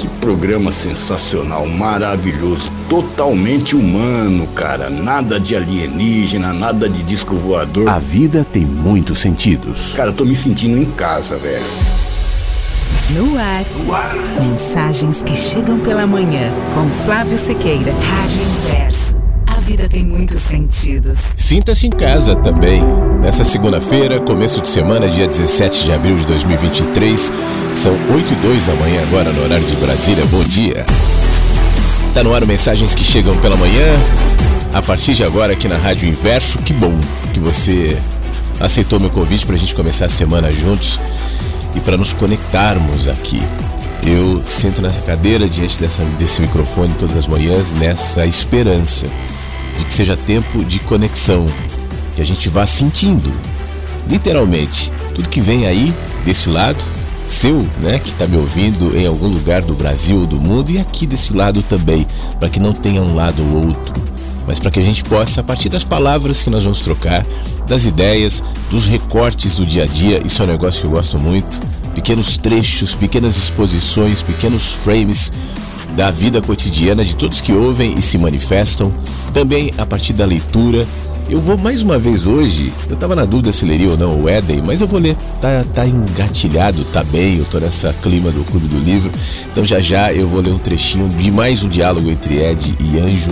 que programa sensacional, maravilhoso, totalmente humano, cara. Nada de alienígena, nada de disco voador. A vida tem muitos sentidos. Cara, eu tô me sentindo em casa, velho. No ar. Mensagens que chegam pela manhã. Com Flávio Sequeira. Rádio Inverso. Vida tem muitos sentidos. Sinta-se em casa também. Nessa segunda-feira, começo de semana, dia 17 de abril de 2023, são 8 e 2 da manhã agora no horário de Brasília. Bom dia. Tá no ar mensagens que chegam pela manhã. A partir de agora aqui na Rádio Inverso, que bom que você aceitou meu convite para a gente começar a semana juntos e para nos conectarmos aqui. Eu sento nessa cadeira diante dessa, desse microfone todas as manhãs nessa esperança de que seja tempo de conexão, que a gente vá sentindo, literalmente, tudo que vem aí desse lado, seu, né, que está me ouvindo em algum lugar do Brasil ou do mundo, e aqui desse lado também, para que não tenha um lado ou outro, mas para que a gente possa, a partir das palavras que nós vamos trocar, das ideias, dos recortes do dia a dia, isso é um negócio que eu gosto muito, pequenos trechos, pequenas exposições, pequenos frames da vida cotidiana de todos que ouvem e se manifestam, também a partir da leitura. Eu vou mais uma vez hoje, eu tava na dúvida se leria ou não o Éden, mas eu vou ler. Tá, tá engatilhado, tá bem, eu tô nessa clima do Clube do Livro. Então já já eu vou ler um trechinho de mais um diálogo entre Ed e Anjo,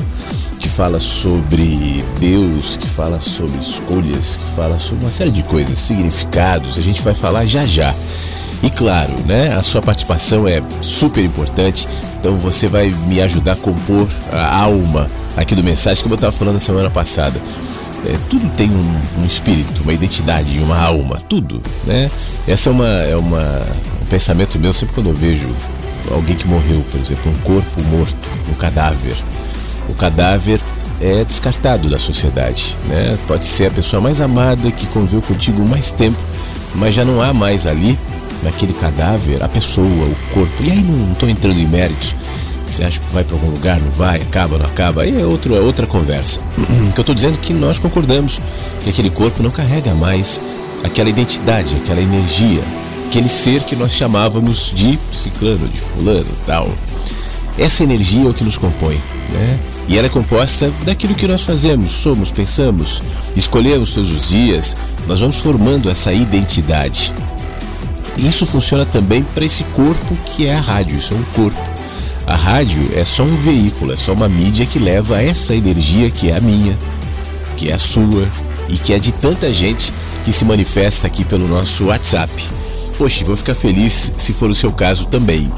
que fala sobre Deus, que fala sobre escolhas, que fala sobre uma série de coisas, significados. A gente vai falar já já. E claro, né, a sua participação é super importante, então você vai me ajudar a compor a alma aqui do mensagem, como eu estava falando na semana passada. É, tudo tem um, um espírito, uma identidade, uma alma, tudo, né? Essa é uma é uma um pensamento meu sempre quando eu vejo alguém que morreu, por exemplo, um corpo morto, um cadáver. O cadáver é descartado da sociedade, né? Pode ser a pessoa mais amada que conviveu contigo mais tempo, mas já não há mais ali naquele cadáver a pessoa, o corpo. E aí não estou entrando em méritos. Você acha que vai para algum lugar, não vai, acaba, não acaba? Aí é, outro, é outra conversa. O que eu estou dizendo é que nós concordamos que aquele corpo não carrega mais aquela identidade, aquela energia, aquele ser que nós chamávamos de ciclano, de fulano tal. Essa energia é o que nos compõe, né? E ela é composta daquilo que nós fazemos, somos, pensamos, escolhemos todos os dias, nós vamos formando essa identidade. Isso funciona também para esse corpo que é a rádio, isso é um corpo. A rádio é só um veículo, é só uma mídia que leva essa energia que é a minha, que é a sua e que é de tanta gente que se manifesta aqui pelo nosso WhatsApp. Poxa, vou ficar feliz se for o seu caso também.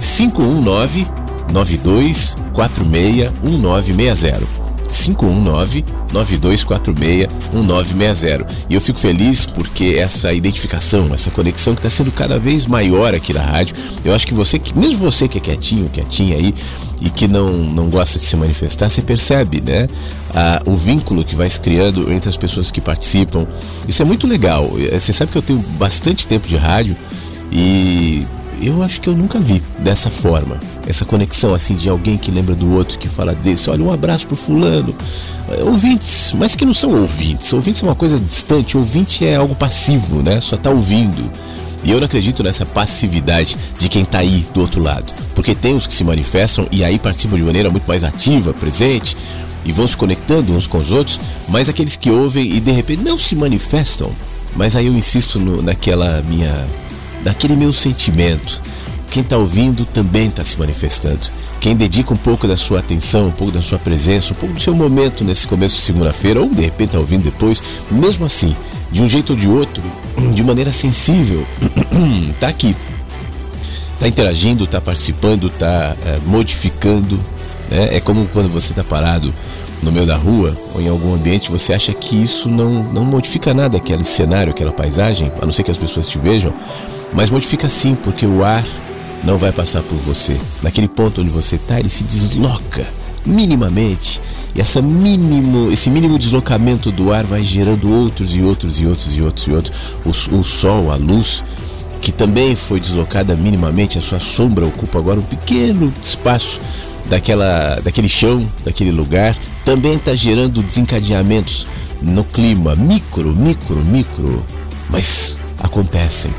519 92461960. 519-9246-1960. E eu fico feliz porque essa identificação, essa conexão que está sendo cada vez maior aqui na rádio, eu acho que você, mesmo você que é quietinho, quietinha aí, e que não, não gosta de se manifestar, você percebe, né? Ah, o vínculo que vai se criando entre as pessoas que participam. Isso é muito legal. Você sabe que eu tenho bastante tempo de rádio e eu acho que eu nunca vi dessa forma. Essa conexão assim de alguém que lembra do outro, que fala desse, olha, um abraço pro fulano. É, ouvintes, mas que não são ouvintes. Ouvintes é uma coisa distante, ouvinte é algo passivo, né? Só tá ouvindo. E eu não acredito nessa passividade de quem tá aí do outro lado. Porque tem os que se manifestam e aí participam de maneira muito mais ativa, presente, e vão se conectando uns com os outros, mas aqueles que ouvem e de repente não se manifestam. Mas aí eu insisto no, naquela minha daquele meu sentimento. Quem está ouvindo também está se manifestando. Quem dedica um pouco da sua atenção, um pouco da sua presença, um pouco do seu momento nesse começo de segunda-feira, ou de repente está ouvindo depois, mesmo assim, de um jeito ou de outro, de maneira sensível, está aqui. Está interagindo, está participando, está é, modificando. Né? É como quando você está parado no meio da rua ou em algum ambiente, você acha que isso não, não modifica nada aquele cenário, aquela paisagem, a não ser que as pessoas te vejam, mas modifica sim, porque o ar não vai passar por você. Naquele ponto onde você está, ele se desloca minimamente. E essa mínimo, esse mínimo deslocamento do ar vai gerando outros e outros e outros e outros e outros. O, o sol, a luz, que também foi deslocada minimamente, a sua sombra ocupa agora um pequeno espaço daquela, daquele chão, daquele lugar, também está gerando desencadeamentos no clima, micro, micro, micro, mas acontecem.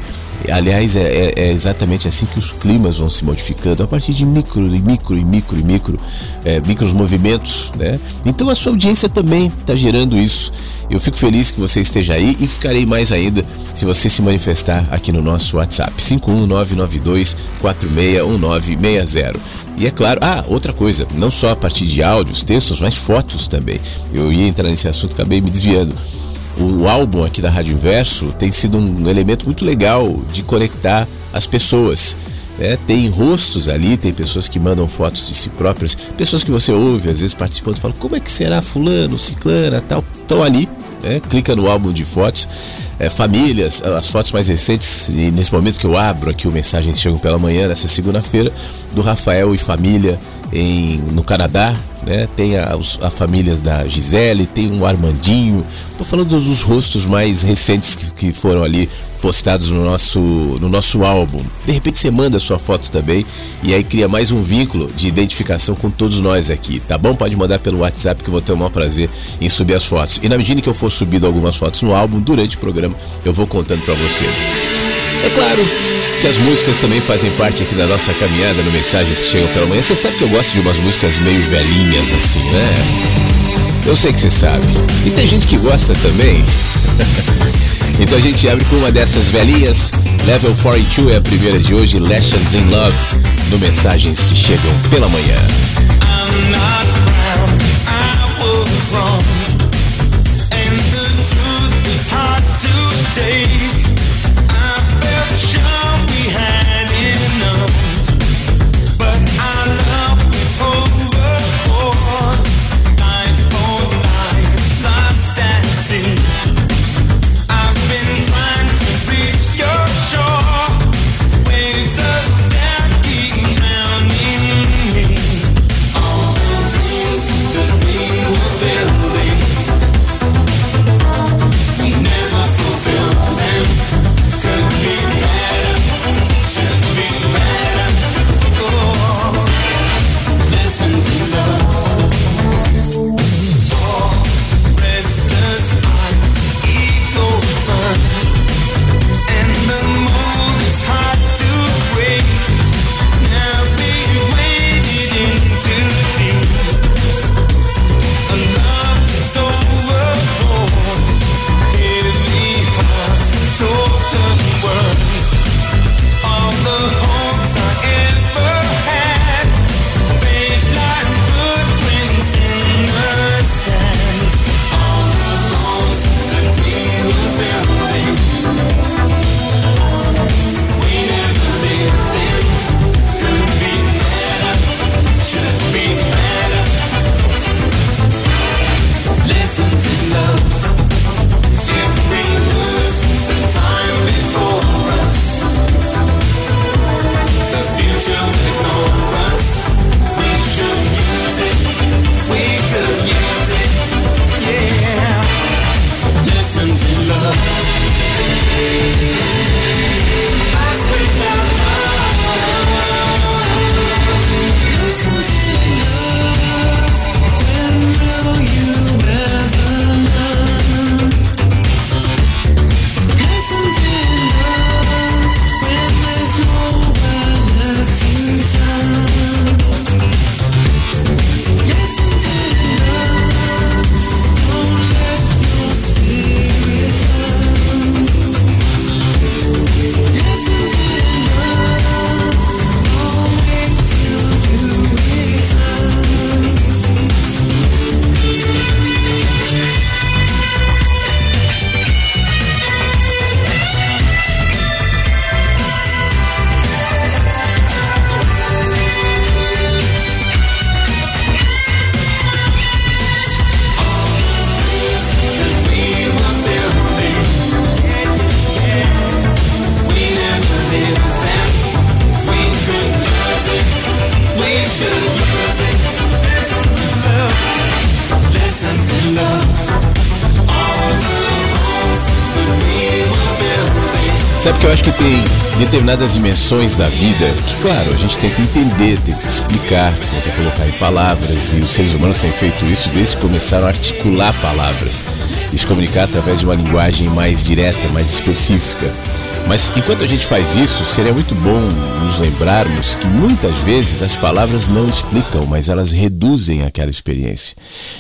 Aliás, é, é, é, exatamente assim que os climas vão se modificando, a partir de micro, e micro, e micro, e micro, é, micros movimentos, né? Então a sua audiência também está gerando isso. Eu fico feliz que você esteja aí e ficarei mais ainda se você se manifestar aqui no nosso WhatsApp, 51992461960. E é claro, ah, outra coisa, não só a partir de áudios, textos, mas fotos também. Eu ia entrar nesse assunto, acabei me desviando o álbum aqui da Rádio Inverso tem sido um elemento muito legal de conectar as pessoas. Né? Tem rostos ali, tem pessoas que mandam fotos de si próprias, pessoas que você ouve, às vezes participando, falam como é que será fulano, ciclana, tal, estão ali, né? clica no álbum de fotos, é, famílias, as fotos mais recentes, e nesse momento que eu abro aqui o Mensagens Chegam pela Manhã, nessa segunda-feira, do Rafael e família em, no Canadá, né? Tem a, a famílias da Gisele, tem um Armandinho. Tô falando dos rostos mais recentes que, que foram ali postados no nosso, no nosso álbum. De repente você manda sua foto também e aí cria mais um vínculo de identificação com todos nós aqui, tá bom? Pode mandar pelo WhatsApp que eu vou ter o maior prazer em subir as fotos. E na medida que eu for subindo algumas fotos no álbum, durante o programa, eu vou contando para você. É claro que as músicas também fazem parte aqui da nossa caminhada no Mensagens que Chegam pela Manhã. Você sabe que eu gosto de umas músicas meio velhinhas assim, né? Eu sei que você sabe. E tem gente que gosta também. então a gente abre com uma dessas velhinhas. Level 42 é a primeira de hoje, Lessons in Love, no Mensagens que Chegam pela Manhã. I'm not proud, I was wrong. Determinadas dimensões da vida que, claro, a gente tenta entender, tenta explicar, tenta colocar em palavras, e os seres humanos têm feito isso desde que começaram a articular palavras e se comunicar através de uma linguagem mais direta, mais específica. Mas enquanto a gente faz isso, seria muito bom nos lembrarmos que muitas vezes as palavras não explicam, mas elas reduzem aquela experiência.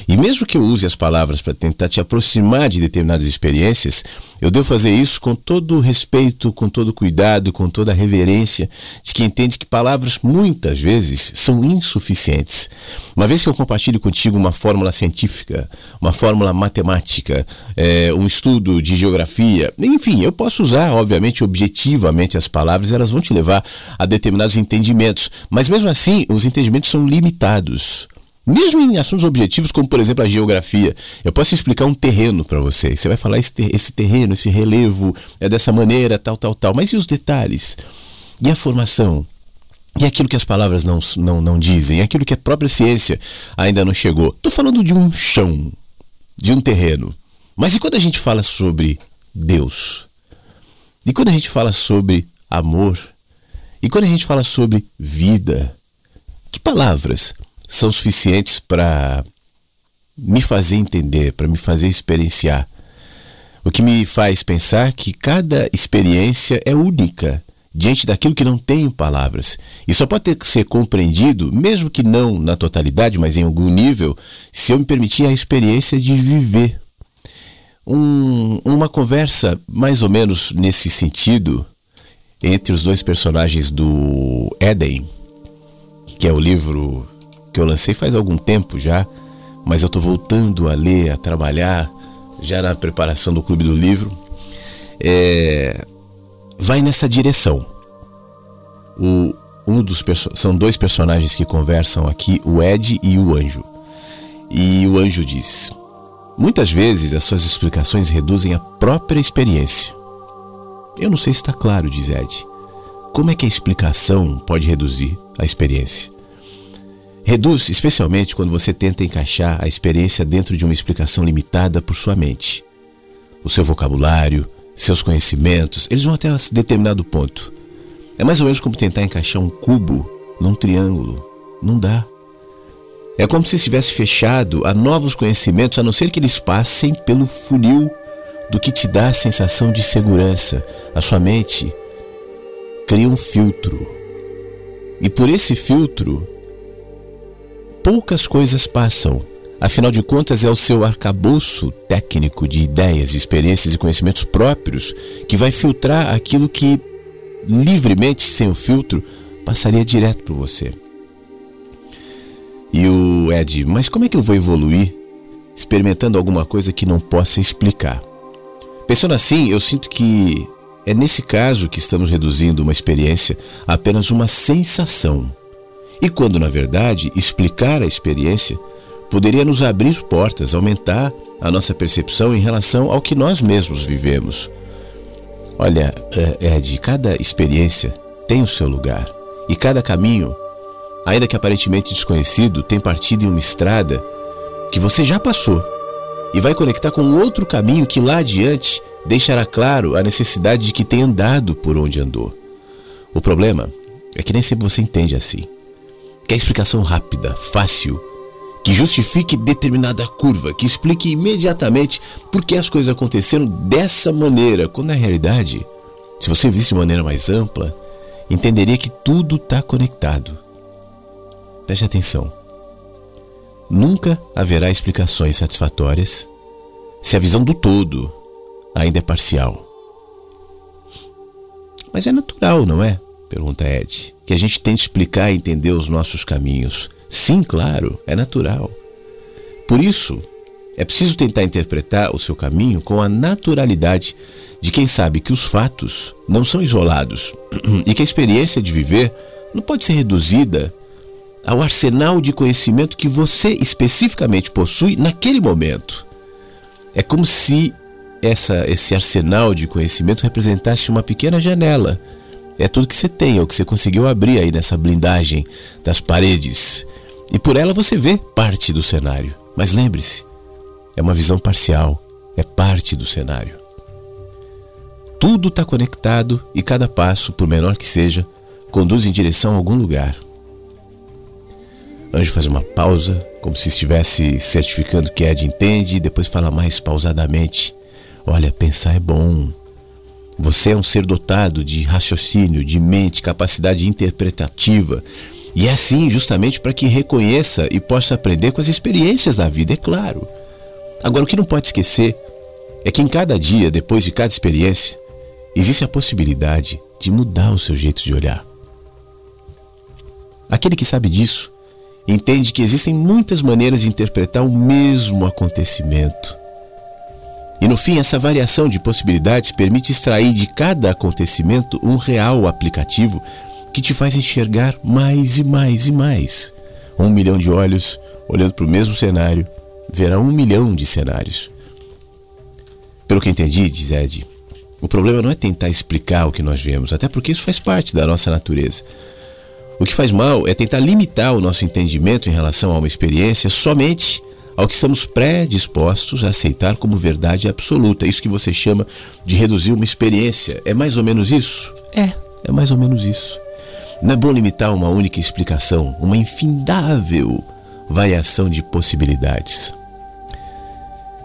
E mesmo que eu use as palavras para tentar te aproximar de determinadas experiências, eu devo fazer isso com todo respeito, com todo cuidado, com toda reverência de quem entende que palavras muitas vezes são insuficientes. Uma vez que eu compartilho contigo uma fórmula científica, uma fórmula matemática, é, um estudo de geografia, enfim, eu posso usar, obviamente, objetivamente as palavras, elas vão te levar a determinados entendimentos, mas mesmo assim, os entendimentos são limitados. Mesmo em assuntos objetivos, como por exemplo a geografia, eu posso explicar um terreno para você. Você vai falar esse, ter esse terreno, esse relevo é dessa maneira, tal, tal, tal. Mas e os detalhes? E a formação? E aquilo que as palavras não, não, não dizem? Aquilo que a própria ciência ainda não chegou? Estou falando de um chão, de um terreno. Mas e quando a gente fala sobre Deus? E quando a gente fala sobre amor? E quando a gente fala sobre vida? Que palavras são suficientes para me fazer entender, para me fazer experienciar. O que me faz pensar que cada experiência é única diante daquilo que não tem palavras. E só pode ter ser compreendido, mesmo que não na totalidade, mas em algum nível, se eu me permitir a experiência de viver. Um, uma conversa mais ou menos nesse sentido entre os dois personagens do Éden, que é o livro que eu lancei faz algum tempo já, mas eu estou voltando a ler, a trabalhar, já na preparação do Clube do Livro, é, vai nessa direção. O, um dos são dois personagens que conversam aqui, o Ed e o Anjo. E o Anjo diz: Muitas vezes as suas explicações reduzem a própria experiência. Eu não sei se está claro, diz Ed. Como é que a explicação pode reduzir a experiência? Reduz especialmente quando você tenta encaixar a experiência dentro de uma explicação limitada por sua mente. O seu vocabulário, seus conhecimentos, eles vão até um determinado ponto. É mais ou menos como tentar encaixar um cubo num triângulo. Não dá. É como se estivesse fechado a novos conhecimentos, a não ser que eles passem pelo funil do que te dá a sensação de segurança. A sua mente cria um filtro. E por esse filtro, poucas coisas passam. Afinal de contas, é o seu arcabouço técnico de ideias, experiências e conhecimentos próprios que vai filtrar aquilo que, livremente, sem o filtro, passaria direto para você. E o Ed, mas como é que eu vou evoluir experimentando alguma coisa que não possa explicar? Pensando assim, eu sinto que é nesse caso que estamos reduzindo uma experiência a apenas uma sensação e quando, na verdade, explicar a experiência poderia nos abrir portas, aumentar a nossa percepção em relação ao que nós mesmos vivemos. Olha, é, Ed, cada experiência tem o seu lugar e cada caminho, ainda que aparentemente desconhecido, tem partido em uma estrada que você já passou e vai conectar com outro caminho que lá adiante deixará claro a necessidade de que tenha andado por onde andou. O problema é que nem sempre você entende assim. Quer explicação rápida, fácil, que justifique determinada curva, que explique imediatamente por que as coisas aconteceram dessa maneira, quando na realidade, se você visse de maneira mais ampla, entenderia que tudo está conectado. Preste atenção. Nunca haverá explicações satisfatórias se a visão do todo ainda é parcial. Mas é natural, não é? Pergunta Ed. Que a gente tente explicar e entender os nossos caminhos. Sim, claro, é natural. Por isso, é preciso tentar interpretar o seu caminho com a naturalidade de quem sabe que os fatos não são isolados e que a experiência de viver não pode ser reduzida ao arsenal de conhecimento que você especificamente possui naquele momento. É como se essa, esse arsenal de conhecimento representasse uma pequena janela é tudo que você tem, é o que você conseguiu abrir aí nessa blindagem das paredes. E por ela você vê parte do cenário. Mas lembre-se, é uma visão parcial, é parte do cenário. Tudo está conectado e cada passo, por menor que seja, conduz em direção a algum lugar. Anjo faz uma pausa, como se estivesse certificando que Ed entende, e depois fala mais pausadamente: Olha, pensar é bom. Você é um ser dotado de raciocínio, de mente, capacidade interpretativa. E é assim justamente para que reconheça e possa aprender com as experiências da vida, é claro. Agora, o que não pode esquecer é que em cada dia, depois de cada experiência, existe a possibilidade de mudar o seu jeito de olhar. Aquele que sabe disso entende que existem muitas maneiras de interpretar o mesmo acontecimento e no fim, essa variação de possibilidades permite extrair de cada acontecimento um real aplicativo que te faz enxergar mais e mais e mais. Um milhão de olhos olhando para o mesmo cenário verá um milhão de cenários. Pelo que entendi, diz Ed, o problema não é tentar explicar o que nós vemos, até porque isso faz parte da nossa natureza. O que faz mal é tentar limitar o nosso entendimento em relação a uma experiência somente ao que estamos predispostos a aceitar como verdade absoluta. Isso que você chama de reduzir uma experiência. É mais ou menos isso? É, é mais ou menos isso. Não é bom limitar uma única explicação, uma infindável variação de possibilidades.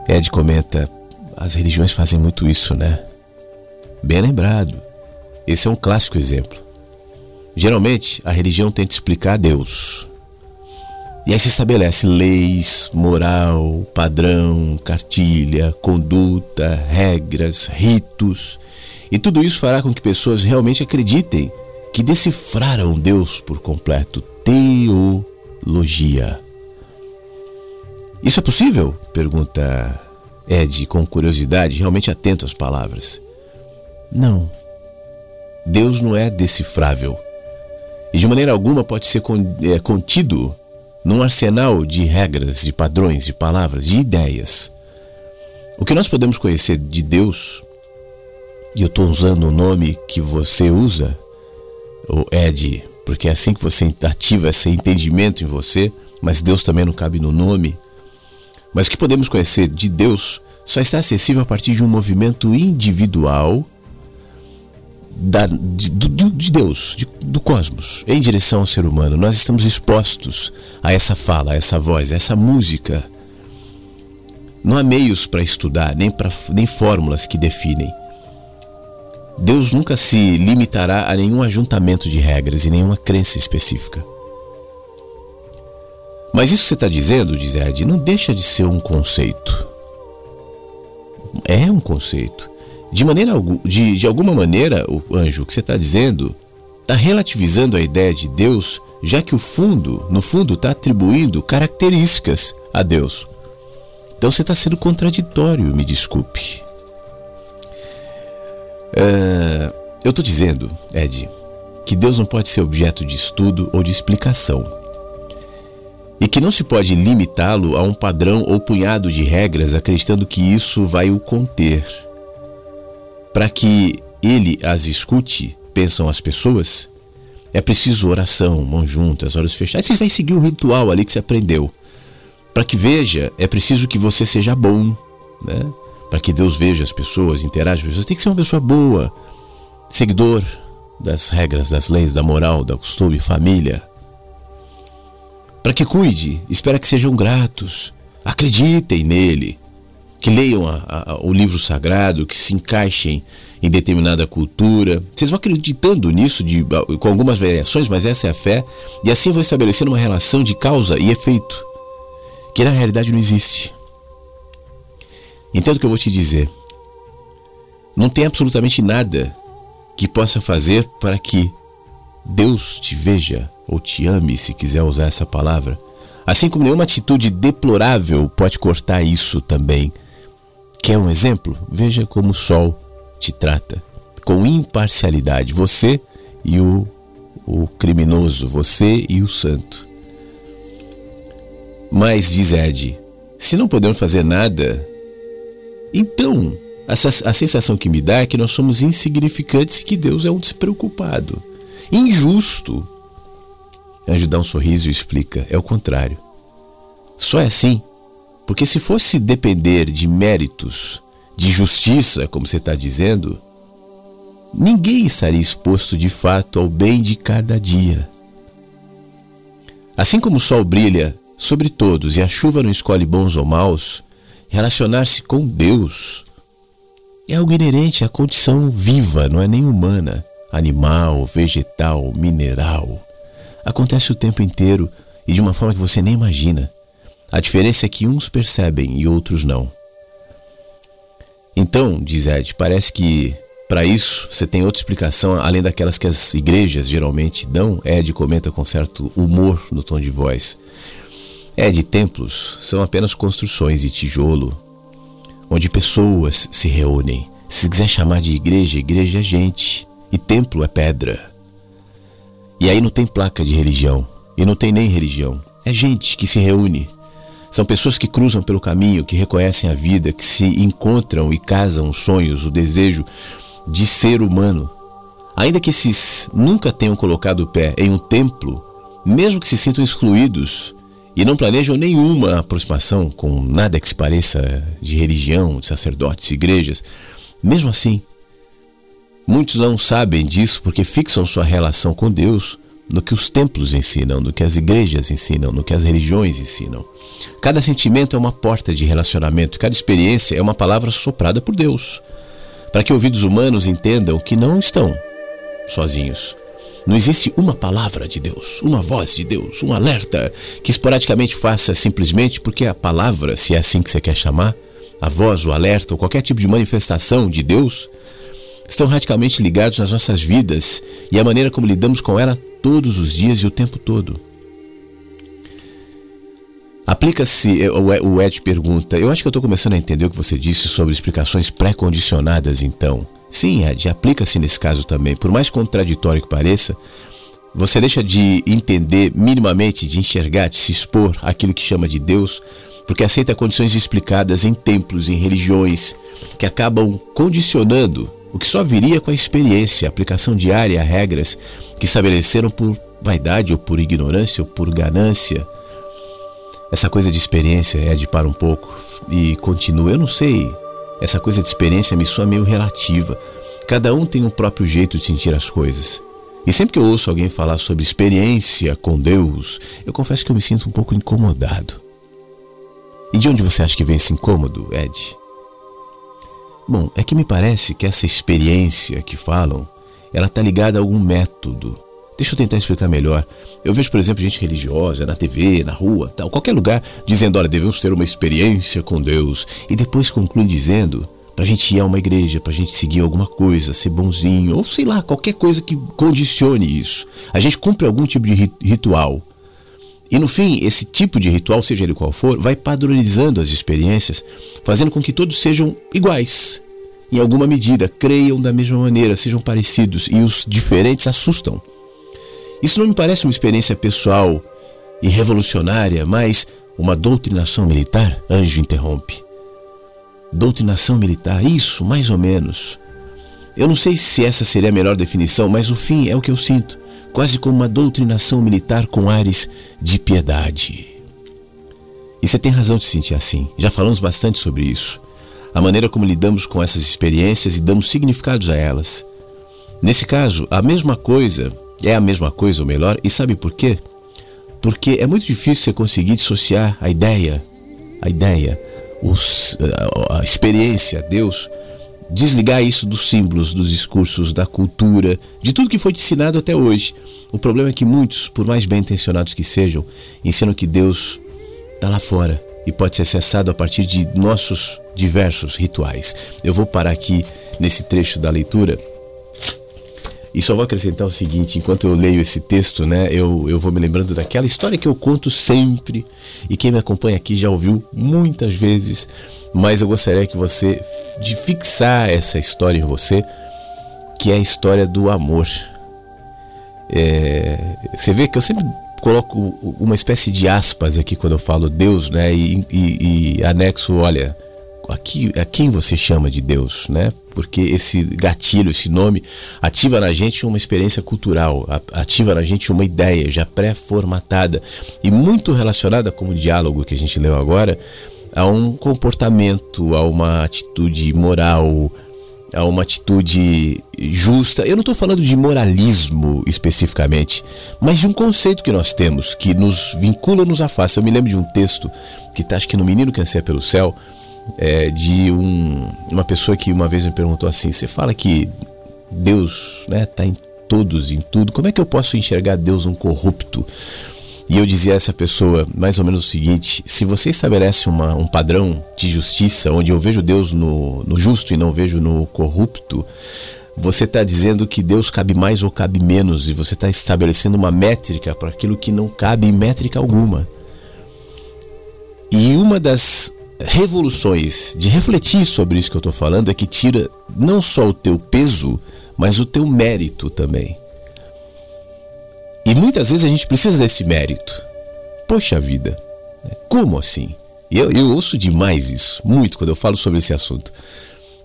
Ed comenta: as religiões fazem muito isso, né? Bem lembrado. Esse é um clássico exemplo. Geralmente, a religião tenta explicar Deus, e aí se estabelece leis, moral, padrão, cartilha, conduta, regras, ritos. E tudo isso fará com que pessoas realmente acreditem que decifraram Deus por completo. Teologia. Isso é possível? Pergunta Ed com curiosidade, realmente atento às palavras. Não. Deus não é decifrável. E de maneira alguma pode ser é, contido num arsenal de regras, de padrões, de palavras, de ideias. O que nós podemos conhecer de Deus, e eu estou usando o nome que você usa, o Ed, porque é assim que você ativa esse entendimento em você, mas Deus também não cabe no nome. Mas o que podemos conhecer de Deus só está acessível a partir de um movimento individual da, de, de, Deus, de, do cosmos, em direção ao ser humano. Nós estamos expostos a essa fala, a essa voz, a essa música. Não há meios para estudar, nem, pra, nem fórmulas que definem. Deus nunca se limitará a nenhum ajuntamento de regras e nenhuma crença específica. Mas isso que você está dizendo, diz Ed, não deixa de ser um conceito. É um conceito. De maneira de, de alguma maneira, o anjo, o que você está dizendo está relativizando a ideia de Deus, já que o fundo, no fundo, está atribuindo características a Deus. Então você está sendo contraditório, me desculpe. Uh, eu estou dizendo, Ed, que Deus não pode ser objeto de estudo ou de explicação. E que não se pode limitá-lo a um padrão ou punhado de regras acreditando que isso vai o conter para que ele as escute, pensam as pessoas, é preciso oração, mãos juntas, olhos fechados. Você vai seguir o ritual ali que você aprendeu. Para que veja, é preciso que você seja bom, né? Para que Deus veja as pessoas, interaja com as pessoas, tem que ser uma pessoa boa, seguidor das regras, das leis, da moral, da costume, família. Para que cuide, espera que sejam gratos, acreditem nele, que leiam a, a, o livro sagrado, que se encaixem em determinada cultura. Vocês vão acreditando nisso de, com algumas variações, mas essa é a fé, e assim vão estabelecendo uma relação de causa e efeito, que na realidade não existe. Entendo o que eu vou te dizer. Não tem absolutamente nada que possa fazer para que Deus te veja ou te ame, se quiser usar essa palavra. Assim como nenhuma atitude deplorável pode cortar isso também. Quer um exemplo? Veja como o sol te trata com imparcialidade, você e o, o criminoso, você e o santo. Mas, diz Ed, se não podemos fazer nada, então a, a sensação que me dá é que nós somos insignificantes e que Deus é um despreocupado, injusto. Anjo dá um sorriso e explica: é o contrário. Só é assim porque se fosse depender de méritos, de justiça, como você está dizendo, ninguém estaria exposto de fato ao bem de cada dia. Assim como o sol brilha sobre todos e a chuva não escolhe bons ou maus, relacionar-se com Deus é algo inerente à condição viva, não é nem humana, animal, vegetal, mineral. Acontece o tempo inteiro e de uma forma que você nem imagina. A diferença é que uns percebem e outros não. Então, diz Ed, parece que para isso você tem outra explicação além daquelas que as igrejas geralmente dão. Ed comenta com certo humor no tom de voz. Ed, templos são apenas construções de tijolo onde pessoas se reúnem. Se quiser chamar de igreja, igreja é gente e templo é pedra. E aí não tem placa de religião e não tem nem religião. É gente que se reúne são pessoas que cruzam pelo caminho, que reconhecem a vida, que se encontram e casam os sonhos, o desejo de ser humano. Ainda que esses nunca tenham colocado o pé em um templo, mesmo que se sintam excluídos e não planejam nenhuma aproximação com nada que se pareça de religião, de sacerdotes, igrejas, mesmo assim, muitos não sabem disso porque fixam sua relação com Deus no que os templos ensinam, no que as igrejas ensinam, no que as religiões ensinam. Cada sentimento é uma porta de relacionamento, cada experiência é uma palavra soprada por Deus, para que ouvidos humanos entendam que não estão sozinhos. Não existe uma palavra de Deus, uma voz de Deus, um alerta que esporadicamente faça simplesmente porque a palavra, se é assim que você quer chamar, a voz, o alerta ou qualquer tipo de manifestação de Deus, estão radicalmente ligados nas nossas vidas e a maneira como lidamos com ela todos os dias e o tempo todo. Aplica-se, eh, o Ed pergunta, eu acho que eu estou começando a entender o que você disse sobre explicações pré-condicionadas então. Sim, Ed, aplica-se nesse caso também. Por mais contraditório que pareça, você deixa de entender minimamente, de enxergar, de se expor aquilo que chama de Deus, porque aceita condições explicadas em templos, em religiões, que acabam condicionando o que só viria com a experiência, a aplicação diária regras que estabeleceram por vaidade ou por ignorância ou por ganância essa coisa de experiência é de para um pouco e continua. Eu não sei. Essa coisa de experiência me soa meio relativa. Cada um tem um próprio jeito de sentir as coisas. E sempre que eu ouço alguém falar sobre experiência com Deus, eu confesso que eu me sinto um pouco incomodado. E de onde você acha que vem esse incômodo, Ed? Bom, é que me parece que essa experiência que falam, ela está ligada a algum método Deixa eu tentar explicar melhor. Eu vejo, por exemplo, gente religiosa na TV, na rua, tal, qualquer lugar, dizendo: olha, devemos ter uma experiência com Deus. E depois conclui dizendo para a gente ir a uma igreja, para a gente seguir alguma coisa, ser bonzinho, ou sei lá, qualquer coisa que condicione isso. A gente cumpre algum tipo de ritual. E no fim, esse tipo de ritual, seja ele qual for, vai padronizando as experiências, fazendo com que todos sejam iguais. Em alguma medida, creiam da mesma maneira, sejam parecidos, e os diferentes assustam. Isso não me parece uma experiência pessoal e revolucionária, mas uma doutrinação militar? Anjo interrompe. Doutrinação militar, isso, mais ou menos. Eu não sei se essa seria a melhor definição, mas o fim é o que eu sinto, quase como uma doutrinação militar com ares de piedade. E você tem razão de se sentir assim. Já falamos bastante sobre isso. A maneira como lidamos com essas experiências e damos significados a elas. Nesse caso, a mesma coisa é a mesma coisa, ou melhor, e sabe por quê? Porque é muito difícil você conseguir dissociar a ideia, a ideia, os, a experiência, Deus, desligar isso dos símbolos, dos discursos, da cultura, de tudo que foi ensinado até hoje. O problema é que muitos, por mais bem intencionados que sejam, ensinam que Deus está lá fora e pode ser acessado a partir de nossos diversos rituais. Eu vou parar aqui nesse trecho da leitura e só vou acrescentar o seguinte: enquanto eu leio esse texto, né, eu, eu vou me lembrando daquela história que eu conto sempre e quem me acompanha aqui já ouviu muitas vezes, mas eu gostaria que você de fixar essa história em você, que é a história do amor. É, você vê que eu sempre coloco uma espécie de aspas aqui quando eu falo Deus, né, e, e, e anexo, olha, aqui, a quem você chama de Deus, né? Porque esse gatilho, esse nome, ativa na gente uma experiência cultural, ativa na gente uma ideia já pré-formatada e muito relacionada com o diálogo que a gente leu agora, a um comportamento, a uma atitude moral, a uma atitude justa. Eu não estou falando de moralismo especificamente, mas de um conceito que nós temos que nos vincula, nos afasta. Eu me lembro de um texto que está, acho que no Menino que Anseia pelo Céu, é, de um, uma pessoa que uma vez me perguntou assim: Você fala que Deus está né, tá em todos, em tudo, como é que eu posso enxergar Deus um corrupto? E eu dizia a essa pessoa mais ou menos o seguinte: se você estabelece uma, um padrão de justiça, onde eu vejo Deus no, no justo e não vejo no corrupto, você está dizendo que Deus cabe mais ou cabe menos, e você está estabelecendo uma métrica para aquilo que não cabe em métrica alguma. E uma das revoluções de refletir sobre isso que eu estou falando é que tira não só o teu peso, mas o teu mérito também. E muitas vezes a gente precisa desse mérito. Poxa vida, né? como assim? Eu, eu ouço demais isso, muito, quando eu falo sobre esse assunto.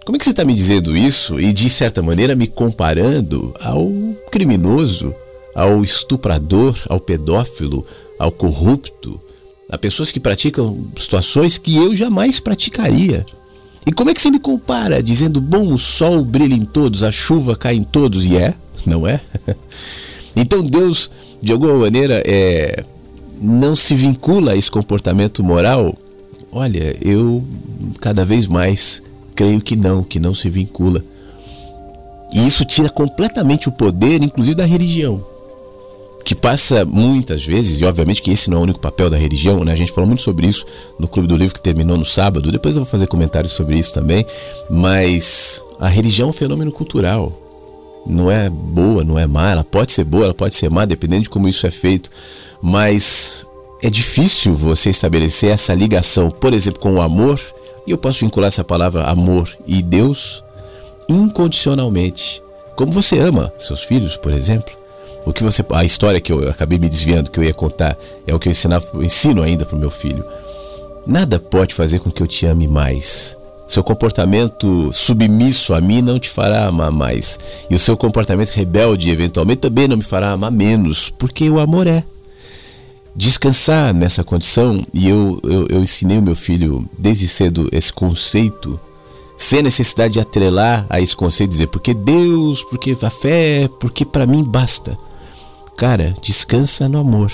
Como é que você está me dizendo isso e, de certa maneira, me comparando ao criminoso, ao estuprador, ao pedófilo, ao corrupto, a pessoas que praticam situações que eu jamais praticaria? E como é que você me compara, dizendo, bom, o sol brilha em todos, a chuva cai em todos, e é? Não é? Então Deus, de alguma maneira, é, não se vincula a esse comportamento moral? Olha, eu cada vez mais creio que não, que não se vincula. E isso tira completamente o poder, inclusive, da religião. Que passa muitas vezes, e obviamente que esse não é o único papel da religião, né? A gente falou muito sobre isso no Clube do Livro que terminou no sábado, depois eu vou fazer comentários sobre isso também, mas a religião é um fenômeno cultural não é boa, não é má, ela pode ser boa, ela pode ser má, dependendo de como isso é feito, mas é difícil você estabelecer essa ligação, por exemplo, com o amor, e eu posso vincular essa palavra amor e Deus incondicionalmente. Como você ama seus filhos, por exemplo. O que você a história que eu acabei me desviando que eu ia contar é o que eu ensinava, ensino ainda para o meu filho. Nada pode fazer com que eu te ame mais seu comportamento submisso a mim não te fará amar mais. E o seu comportamento rebelde, eventualmente, também não me fará amar menos, porque o amor é. Descansar nessa condição, e eu, eu, eu ensinei o meu filho desde cedo esse conceito, sem necessidade de atrelar a esse conceito, dizer porque Deus, porque a fé, porque para mim basta. Cara, descansa no amor.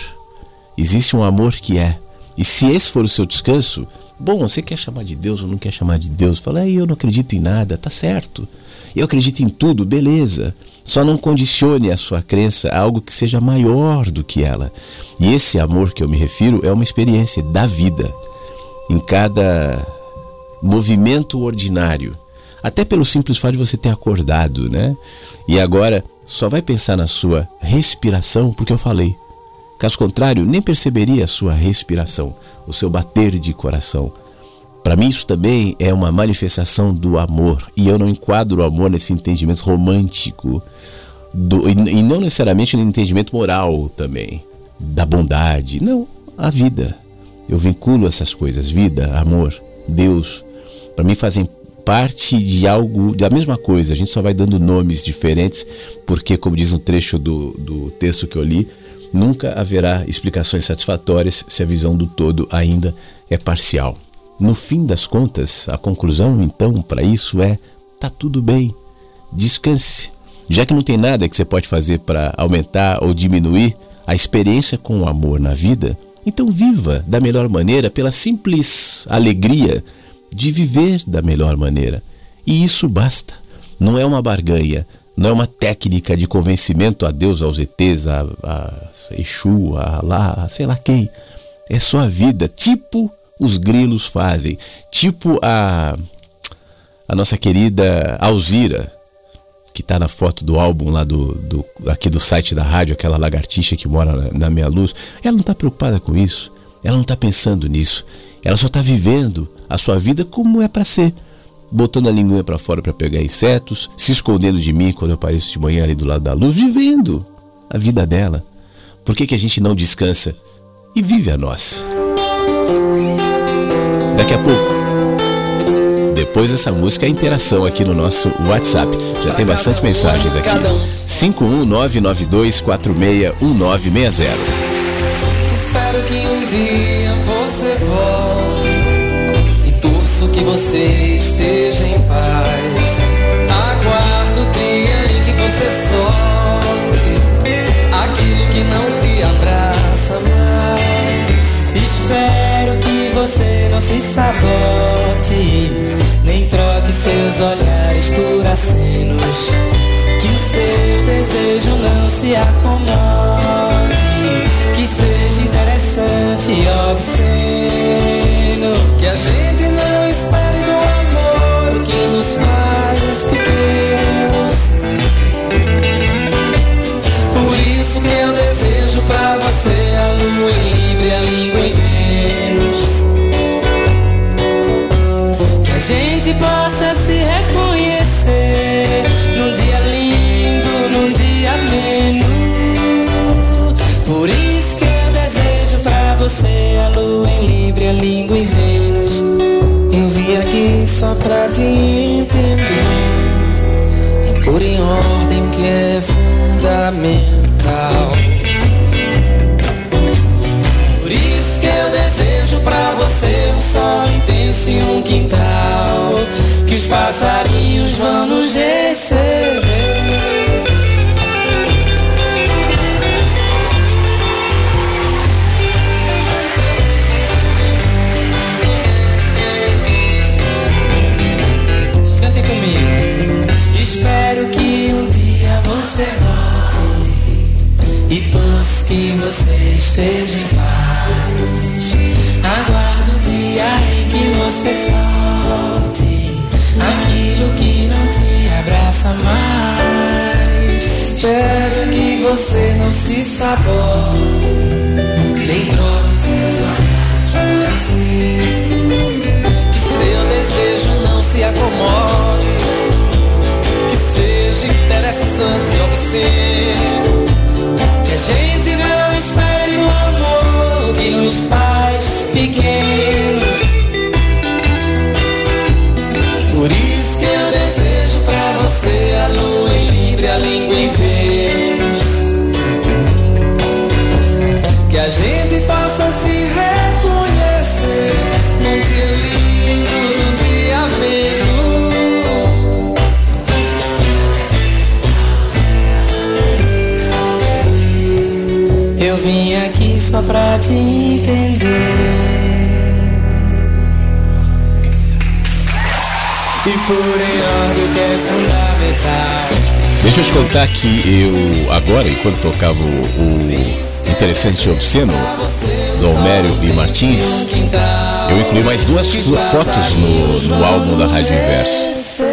Existe um amor que é. E se esse for o seu descanso, Bom, você quer chamar de Deus ou não quer chamar de Deus? Fala, eu não acredito em nada, tá certo. Eu acredito em tudo, beleza. Só não condicione a sua crença a algo que seja maior do que ela. E esse amor que eu me refiro é uma experiência da vida. Em cada movimento ordinário. Até pelo simples fato de você ter acordado, né? E agora só vai pensar na sua respiração porque eu falei. Caso contrário, nem perceberia a sua respiração o seu bater de coração. Para mim, isso também é uma manifestação do amor, e eu não enquadro o amor nesse entendimento romântico, do, e, e não necessariamente no entendimento moral também, da bondade. Não, a vida. Eu vinculo essas coisas, vida, amor, Deus, para mim fazem parte de algo, da mesma coisa. A gente só vai dando nomes diferentes, porque, como diz um trecho do, do texto que eu li, Nunca haverá explicações satisfatórias se a visão do todo ainda é parcial. No fim das contas, a conclusão então para isso é: tá tudo bem, descanse. Já que não tem nada que você pode fazer para aumentar ou diminuir a experiência com o amor na vida, então viva da melhor maneira pela simples alegria de viver da melhor maneira. E isso basta. Não é uma barganha, não é uma técnica de convencimento a Deus, aos ETs, a, a Exu, a lá, sei lá quem. É só a vida, tipo os grilos fazem, tipo a, a nossa querida Alzira, que está na foto do álbum lá do, do, aqui do site da rádio, aquela lagartixa que mora na, na minha luz. Ela não está preocupada com isso, ela não está pensando nisso, ela só está vivendo a sua vida como é para ser botando a linguinha para fora para pegar insetos, se escondendo de mim quando eu apareço de manhã ali do lado da luz, vivendo a vida dela. Por que, que a gente não descansa e vive a nossa? Daqui a pouco, depois dessa música, a interação aqui no nosso WhatsApp. Já tem bastante mensagens aqui. 51992461960. Espero que um dia você esteja em paz. Aguardo o dia em que você sofre aquilo que não te abraça mais. Espero que você não se sabote, nem troque seus olhares por acenos. Que o seu desejo não se acomode, que seja interessante e obsceno. Que é fundamental. Por isso que eu desejo pra você um sol intenso e um quintal que os passarinhos vão nos receber. E torço que você esteja em paz. Aguardo o dia em que você solte aquilo que não te abraça mais. Espero que você não se sabote, nem troque seus olhares. Que seu desejo não se acomode, que seja interessante e obsceno. Que a gente não espere o amor que nos faz Deixa eu te contar que eu, agora, enquanto tocava o, Interessante Obsceno, do Almério e Martins, eu incluí mais duas fo- fotos no, no álbum da Rádio Inverso.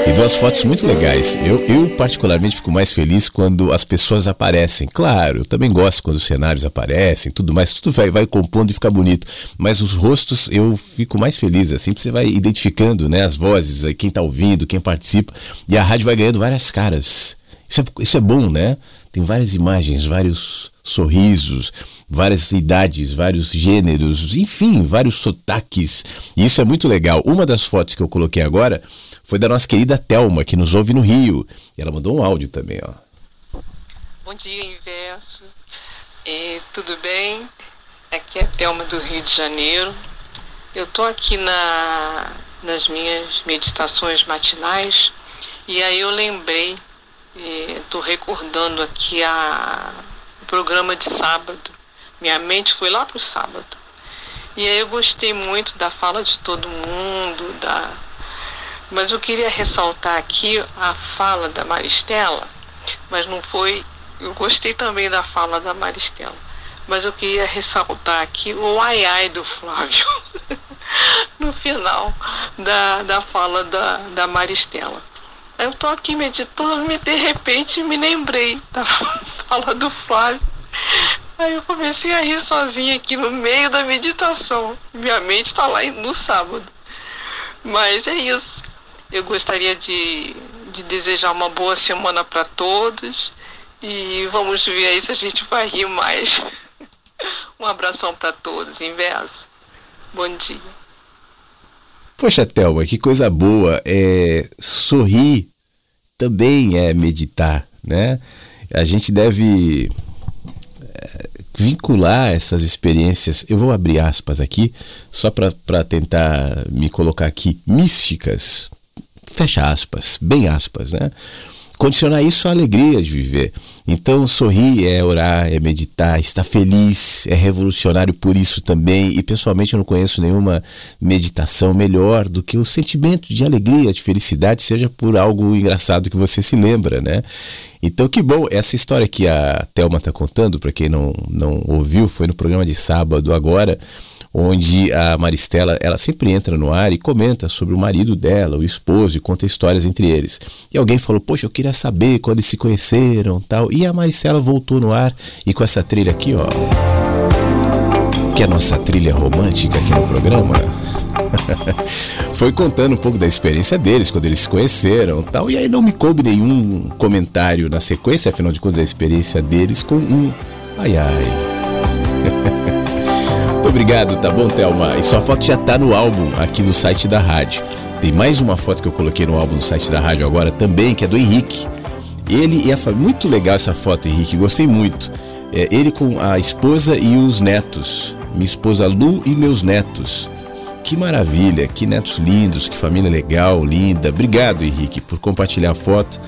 E duas fotos muito legais. Eu, eu, particularmente, fico mais feliz quando as pessoas aparecem. Claro, eu também gosto quando os cenários aparecem, tudo mais, tudo vai, vai compondo e fica bonito. Mas os rostos eu fico mais feliz, assim, porque você vai identificando né, as vozes, quem tá ouvindo, quem participa. E a rádio vai ganhando várias caras. Isso é, isso é bom, né? Tem várias imagens, vários sorrisos, várias idades, vários gêneros, enfim, vários sotaques. E isso é muito legal. Uma das fotos que eu coloquei agora foi da nossa querida Telma, que nos ouve no Rio. E ela mandou um áudio também, ó. Bom dia, Inverso. É, tudo bem? Aqui é a Thelma do Rio de Janeiro. Eu estou aqui na, nas minhas meditações matinais e aí eu lembrei, estou recordando aqui a, o programa de sábado. Minha mente foi lá para o sábado. E aí eu gostei muito da fala de todo mundo, da... mas eu queria ressaltar aqui a fala da Maristela, mas não foi eu gostei também da fala da Maristela, mas eu queria ressaltar aqui o ai ai do Flávio no final da, da fala da, da Maristela. Eu tô aqui meditando e de repente me lembrei da fala do Flávio. Aí eu comecei a rir sozinha aqui no meio da meditação. Minha mente está lá no sábado. Mas é isso. Eu gostaria de, de desejar uma boa semana para todos. E vamos ver aí se a gente vai rir mais. Um abração para todos, inverso. Bom dia. Poxa, Thelma, que coisa boa. É, sorrir também é meditar, né? A gente deve é, vincular essas experiências. Eu vou abrir aspas aqui, só para tentar me colocar aqui, místicas. Fecha aspas, bem aspas, né? Condicionar isso à alegria de viver. Então, sorrir é orar, é meditar, estar feliz, é revolucionário por isso também. E pessoalmente eu não conheço nenhuma meditação melhor do que o sentimento de alegria, de felicidade, seja por algo engraçado que você se lembra, né? Então, que bom, essa história que a Thelma está contando, para quem não, não ouviu, foi no programa de sábado agora onde a Maristela ela sempre entra no ar e comenta sobre o marido dela, o esposo, e conta histórias entre eles. E alguém falou, poxa, eu queria saber quando eles se conheceram tal. E a Maristela voltou no ar e com essa trilha aqui, ó. Que é a nossa trilha romântica aqui no programa. foi contando um pouco da experiência deles quando eles se conheceram tal. E aí não me coube nenhum comentário na sequência, afinal de contas, a experiência deles com um. Ai ai. Muito obrigado, tá bom, Thelma? E sua foto já tá no álbum aqui do site da rádio. Tem mais uma foto que eu coloquei no álbum do site da rádio agora também, que é do Henrique. Ele e a família. Muito legal essa foto, Henrique, gostei muito. É, ele com a esposa e os netos. Minha esposa Lu e meus netos. Que maravilha, que netos lindos, que família legal, linda. Obrigado, Henrique, por compartilhar a foto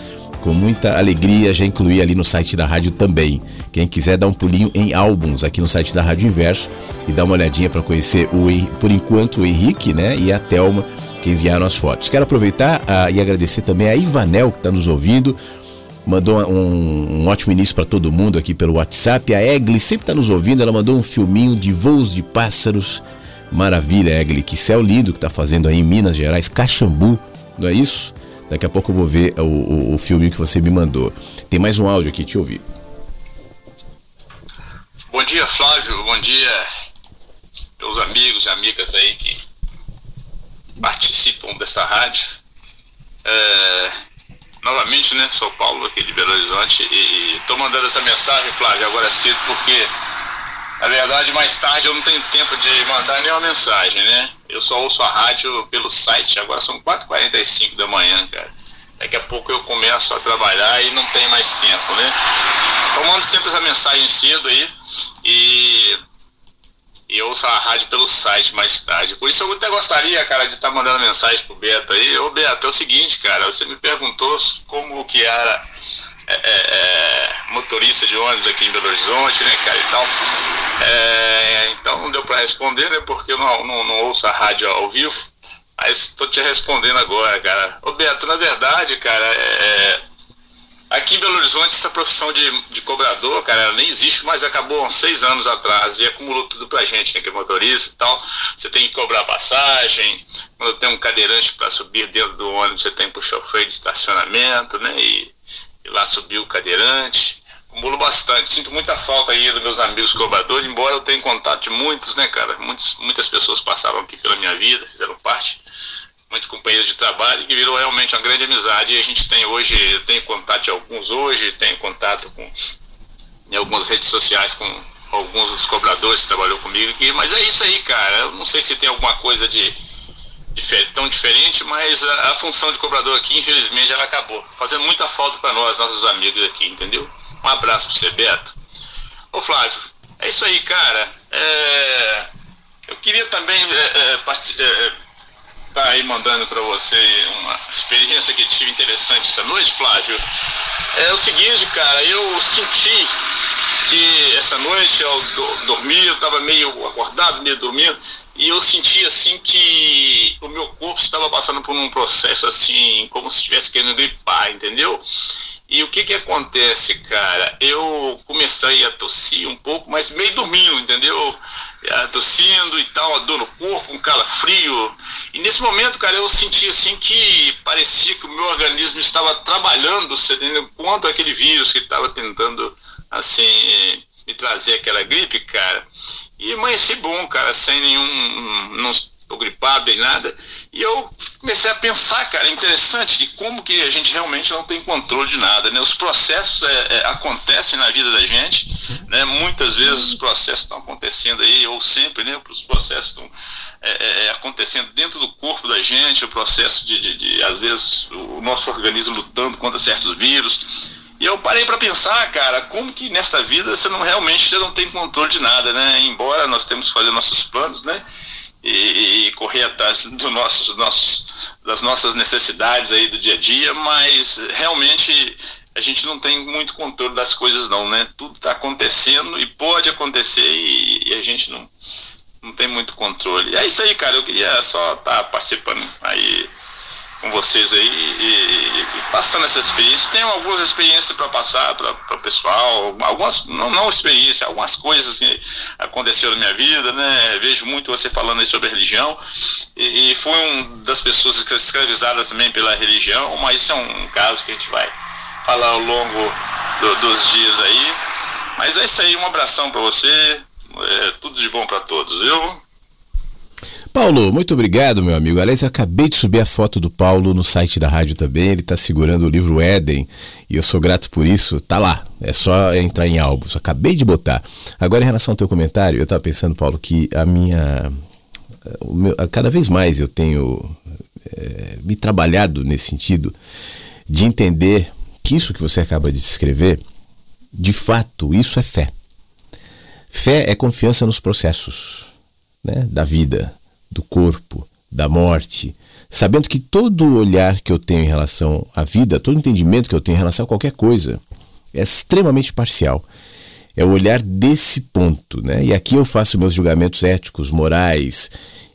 com muita alegria. Já incluí ali no site da rádio também. Quem quiser dar um pulinho em álbuns aqui no site da Rádio Inverso e dar uma olhadinha para conhecer o por enquanto o Henrique, né, e a Telma que enviaram as fotos. Quero aproveitar uh, e agradecer também a Ivanel que está nos ouvindo. Mandou um, um ótimo início para todo mundo aqui pelo WhatsApp. A Egli sempre está nos ouvindo. Ela mandou um filminho de voos de pássaros. Maravilha, Egli. Que céu lindo que está fazendo aí em Minas Gerais, Caxambu, não é isso? Daqui a pouco eu vou ver o, o, o filminho que você me mandou. Tem mais um áudio aqui, te ouvir. Bom dia, Flávio. Bom dia, meus amigos e amigas aí que participam dessa rádio. É, novamente, né? Sou Paulo aqui de Belo Horizonte e estou mandando essa mensagem, Flávio, agora cedo, porque na verdade mais tarde eu não tenho tempo de mandar nenhuma mensagem, né? Eu só ouço a rádio pelo site, agora são 4h45 da manhã, cara. Daqui a pouco eu começo a trabalhar e não tem mais tempo, né? Então mando sempre essa mensagem cedo aí e, e ouço a rádio pelo site mais tarde. Por isso eu até gostaria, cara, de estar tá mandando mensagem pro Beto aí. Ô Beto, é o seguinte, cara, você me perguntou como que era é, é, é, motorista de ônibus aqui em Belo Horizonte, né, cara, e tal. É, então não deu para responder, né, porque eu não, não, não ouço a rádio ao vivo. Mas estou te respondendo agora, cara. Ô Beto, na verdade, cara, é, Aqui em Belo Horizonte, essa profissão de, de cobrador, cara, ela nem existe, mas acabou há seis anos atrás e acumulou tudo pra gente, né? Que é motorista e tal. Você tem que cobrar passagem, quando tem um cadeirante para subir dentro do ônibus, você tem que puxar o freio de estacionamento, né? E, e lá subir o cadeirante. Acumulo bastante. Sinto muita falta aí dos meus amigos cobradores, embora eu tenha contato de muitos, né, cara? Muitos, muitas pessoas passaram aqui pela minha vida, fizeram parte muitos companheiros de trabalho, que virou realmente uma grande amizade. E a gente tem hoje, tem contato de alguns hoje, tem contato com em algumas redes sociais com alguns dos cobradores que trabalhou comigo aqui. Mas é isso aí, cara. Eu não sei se tem alguma coisa de, de tão diferente, mas a, a, função de cobrador aqui, infelizmente, ela acabou. Fazendo muita falta para nós, nossos amigos aqui, entendeu? Um abraço para você, Beto. Ô Flávio, é isso aí, cara. É, eu queria também é, é, é tá aí mandando para você uma experiência que tive interessante essa noite, Flávio. É o seguinte, cara, eu senti que essa noite eu dormi, eu estava meio acordado, meio dormindo, e eu senti assim que o meu corpo estava passando por um processo assim, como se estivesse querendo gripar, entendeu? E o que que acontece, cara? Eu comecei a tossir um pouco, mas meio dormindo, entendeu? É, tossindo e tal, dor no corpo, um calafrio. E nesse momento, cara, eu senti assim que parecia que o meu organismo estava trabalhando, você entendeu? Contra aquele vírus que estava tentando, assim, me trazer aquela gripe, cara. E amanheci bom, cara, sem nenhum. Não, tô gripado nem nada. E eu comecei a pensar, cara, é interessante, e como que a gente realmente não tem controle de nada, né? Os processos é, é, acontecem na vida da gente, né? Muitas vezes os processos estão acontecendo aí, ou sempre, né? Os processos estão é, é, é, acontecendo dentro do corpo da gente, o processo de, de, de, às vezes, o nosso organismo lutando contra certos vírus. E eu parei para pensar, cara, como que nesta vida você não realmente você não tem controle de nada, né? Embora nós temos que fazer nossos planos, né? E, e correr atrás do nossos, nossos, das nossas necessidades aí do dia a dia, mas realmente a gente não tem muito controle das coisas não, né? Tudo está acontecendo e pode acontecer e, e, a gente não, não tem muito controle. É isso aí, cara. Eu queria só estar tá participando aí com vocês aí e, e, passando essa experiência. Tenho algumas experiências para passar para o pessoal, algumas, não, não experiência, algumas coisas que aconteceram na minha vida, né? Vejo muito você falando aí sobre a religião e, e fui um das pessoas escravizadas também pela religião, mas isso é um caso que a gente vai falar ao longo do, dos dias aí. Mas é isso aí, um abração para você, é, tudo de bom para todos, viu? Paulo, muito obrigado, meu amigo. Aliás, eu acabei de subir a foto do Paulo no site da rádio também. Ele está segurando o livro Éden e eu sou grato por isso. Tá lá, é só entrar em álbuns. Acabei de botar. Agora, em relação ao teu comentário, eu estava pensando, Paulo, que a minha. Meu, cada vez mais eu tenho é, me trabalhado nesse sentido de entender que isso que você acaba de escrever, de fato, isso é fé. Fé é confiança nos processos né, da vida do corpo, da morte, sabendo que todo olhar que eu tenho em relação à vida, todo entendimento que eu tenho em relação a qualquer coisa, é extremamente parcial. É o olhar desse ponto, né? E aqui eu faço meus julgamentos éticos, morais,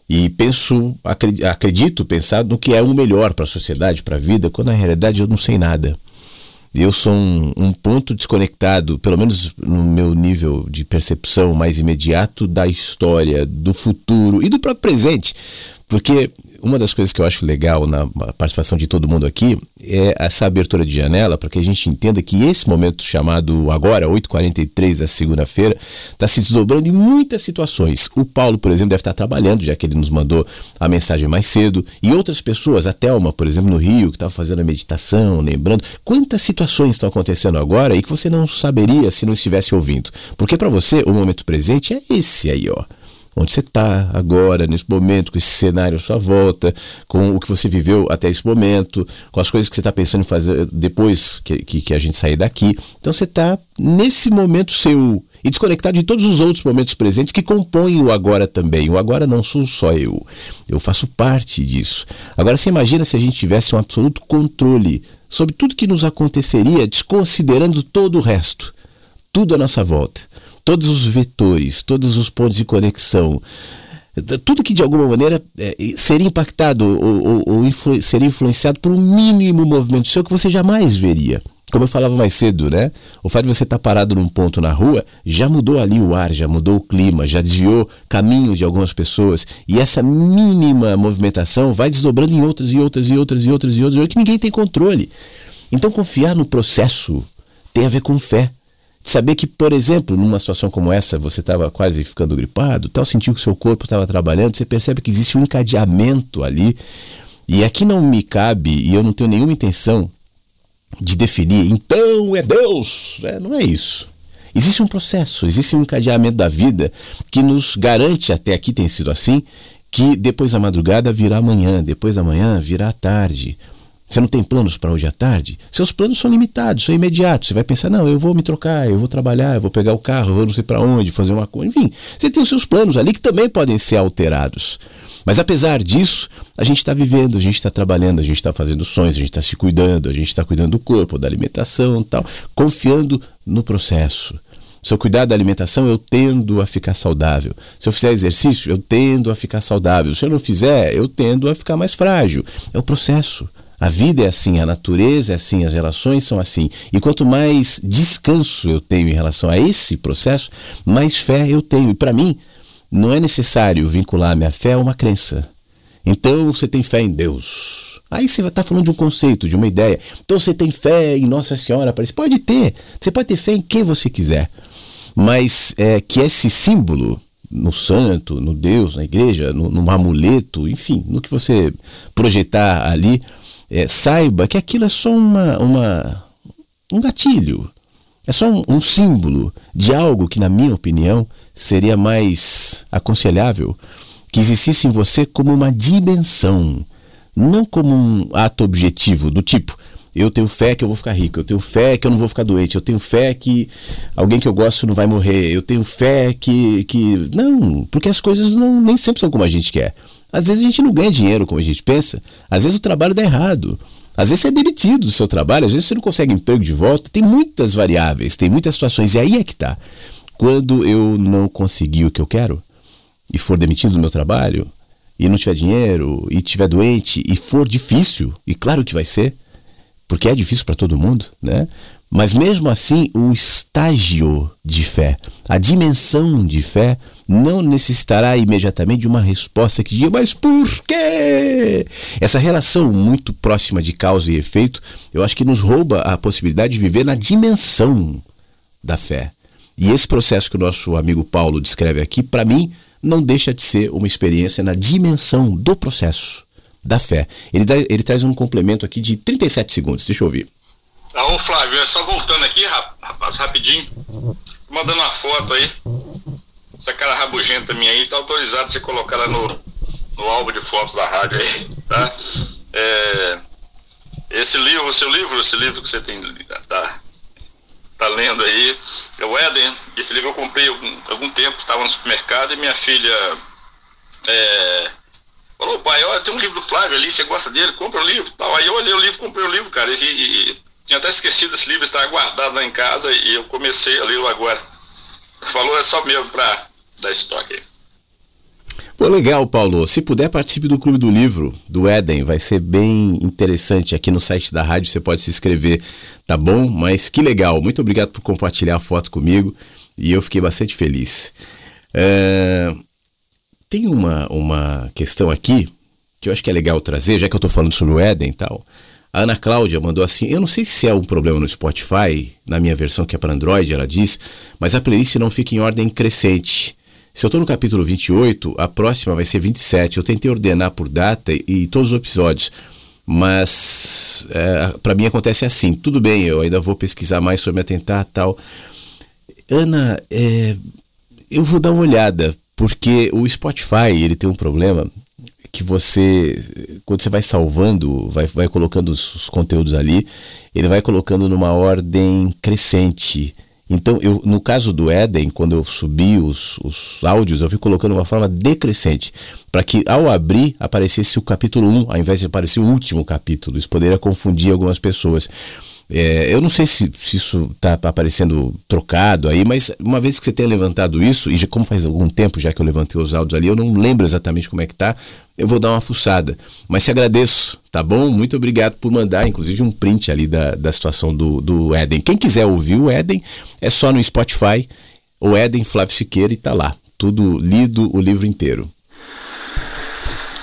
e penso, acredito pensar no que é o melhor para a sociedade, para a vida, quando na realidade eu não sei nada. Eu sou um, um, ponto desconectado, pelo menos no meu nível de percepção mais imediato, da história, do futuro e do próprio presente. Porque uma das coisas que eu acho legal na participação de todo mundo aqui é essa abertura de janela para que a gente entenda que esse momento chamado agora, 8h43 da segunda-feira, está se desdobrando em muitas situações. O Paulo, por exemplo, deve estar trabalhando, já que ele nos mandou a mensagem mais cedo, e outras pessoas, a Thelma, por exemplo, no Rio, que estava fazendo a meditação, lembrando. Quantas situações estão acontecendo agora e que você não saberia se não estivesse ouvindo? Porque para você, o momento presente é esse aí, ó onde você está agora, nesse momento, com esse cenário à sua volta, com o que você viveu até esse momento, com as coisas que você está pensando em fazer depois que, que, que a gente sair daqui. Então você está nesse momento seu e desconectado de todos os outros momentos presentes que compõem o agora também. O agora não sou só eu, eu faço parte disso. Agora você imagina se a gente tivesse um absoluto controle sobre tudo que nos aconteceria, desconsiderando todo o resto, tudo à nossa volta todos os vetores, todos os pontos de conexão, tudo que de alguma maneira é, seria impactado ou, ou, ou influ, seria influenciado por um mínimo movimento seu que você jamais veria. Como eu falava mais cedo, né? O fato de você estar parado num ponto na rua já mudou ali o ar, já mudou o clima, já desviou caminho de algumas pessoas. E essa mínima movimentação vai desdobrando em outras e outras e outras e outras e outras, que ninguém tem controle. Então confiar no processo tem a ver com fé saber que, por exemplo, numa situação como essa, você estava quase ficando gripado, tal, sentiu que o seu corpo estava trabalhando, você percebe que existe um encadeamento ali. E aqui não me cabe, e eu não tenho nenhuma intenção de definir, então é Deus. É, não é isso. Existe um processo, existe um encadeamento da vida que nos garante, até aqui tem sido assim, que depois da madrugada virá amanhã, depois da manhã virá tarde. Você não tem planos para hoje à tarde? Seus planos são limitados, são imediatos. Você vai pensar, não, eu vou me trocar, eu vou trabalhar, eu vou pegar o carro, eu vou não sei para onde, fazer uma coisa. Enfim, você tem os seus planos ali que também podem ser alterados. Mas apesar disso, a gente está vivendo, a gente está trabalhando, a gente está fazendo sonhos, a gente está se cuidando, a gente está cuidando do corpo, da alimentação tal, confiando no processo. Se eu cuidar da alimentação, eu tendo a ficar saudável. Se eu fizer exercício, eu tendo a ficar saudável. Se eu não fizer, eu tendo a ficar mais frágil. É o processo. A vida é assim, a natureza é assim, as relações são assim. E quanto mais descanso eu tenho em relação a esse processo, mais fé eu tenho. E para mim, não é necessário vincular minha fé a uma crença. Então você tem fé em Deus. Aí você estar falando de um conceito, de uma ideia. Então você tem fé em Nossa Senhora. Você pode ter. Você pode ter fé em quem você quiser. Mas é, que esse símbolo no santo, no Deus, na igreja, no, no amuleto, enfim, no que você projetar ali, é, saiba que aquilo é só uma, uma, um gatilho, é só um, um símbolo de algo que, na minha opinião, seria mais aconselhável que existisse em você como uma dimensão, não como um ato objetivo do tipo Eu tenho fé que eu vou ficar rico, eu tenho fé que eu não vou ficar doente, eu tenho fé que alguém que eu gosto não vai morrer, eu tenho fé que. que... Não, porque as coisas não, nem sempre são como a gente quer. Às vezes a gente não ganha dinheiro como a gente pensa, às vezes o trabalho dá errado. Às vezes você é demitido do seu trabalho, às vezes você não consegue emprego de volta. Tem muitas variáveis, tem muitas situações. E aí é que tá. Quando eu não conseguir o que eu quero e for demitido do meu trabalho, e não tiver dinheiro, e tiver doente, e for difícil, e claro que vai ser, porque é difícil para todo mundo, né? Mas mesmo assim, o estágio de fé, a dimensão de fé, não necessitará imediatamente de uma resposta que diga, mas por quê? Essa relação muito próxima de causa e efeito, eu acho que nos rouba a possibilidade de viver na dimensão da fé. E esse processo que o nosso amigo Paulo descreve aqui, para mim, não deixa de ser uma experiência na dimensão do processo da fé. Ele, dá, ele traz um complemento aqui de 37 segundos. Deixa eu ouvir. Ah, ô Flávio, é só voltando aqui, rapaz, rapidinho. Mandando uma foto aí. Essa cara rabugenta minha aí, tá autorizado você colocar ela no, no álbum de fotos da rádio aí, tá? É, esse livro, o seu livro, esse livro que você tem, tá, tá lendo aí, é o Éden. Esse livro eu comprei algum, algum tempo, estava no supermercado e minha filha é, falou, pai, olha, tem um livro do Flávio ali, você gosta dele, compra o livro. Tal. Aí eu olhei o livro, comprei o livro, cara, e, e tinha até esquecido esse livro, estava guardado lá em casa e eu comecei a lê-lo agora. Falou é só mesmo para dar estoque. Pô, legal, Paulo. Se puder, participe do Clube do Livro, do Éden. Vai ser bem interessante. Aqui no site da rádio você pode se inscrever, tá bom? Mas que legal. Muito obrigado por compartilhar a foto comigo. E eu fiquei bastante feliz. É... Tem uma, uma questão aqui que eu acho que é legal trazer, já que eu estou falando sobre o Éden e tal. A Ana Cláudia mandou assim: Eu não sei se é um problema no Spotify, na minha versão que é para Android, ela diz, mas a playlist não fica em ordem crescente. Se eu estou no capítulo 28, a próxima vai ser 27. Eu tentei ordenar por data e todos os episódios, mas é, para mim acontece assim. Tudo bem, eu ainda vou pesquisar mais sobre atentar tal. Ana, é, eu vou dar uma olhada, porque o Spotify ele tem um problema que você, quando você vai salvando, vai, vai colocando os, os conteúdos ali, ele vai colocando numa ordem crescente. Então, eu, no caso do Éden, quando eu subi os, os áudios, eu fui colocando uma forma decrescente, para que ao abrir aparecesse o capítulo 1, ao invés de aparecer o último capítulo. Isso poderia confundir algumas pessoas. É, eu não sei se, se isso está aparecendo trocado aí, mas uma vez que você tenha levantado isso, e já, como faz algum tempo já que eu levantei os áudios ali, eu não lembro exatamente como é que tá, eu vou dar uma fuçada. Mas te agradeço, tá bom? Muito obrigado por mandar, inclusive, um print ali da, da situação do, do Éden. Quem quiser ouvir o Éden, é só no Spotify, o Éden Flávio Siqueira e tá lá. Tudo lido, o livro inteiro.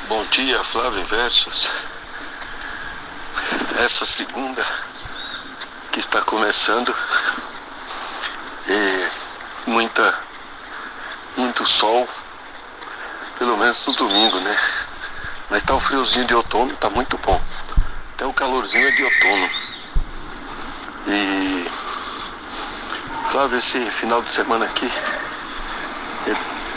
Bom dia, Flávio Versos. Essa segunda que está começando. E muita muito sol pelo menos no domingo né? Mas tá o friozinho de outono tá muito bom. Até o calorzinho é de outono. E Flávio esse final de semana aqui.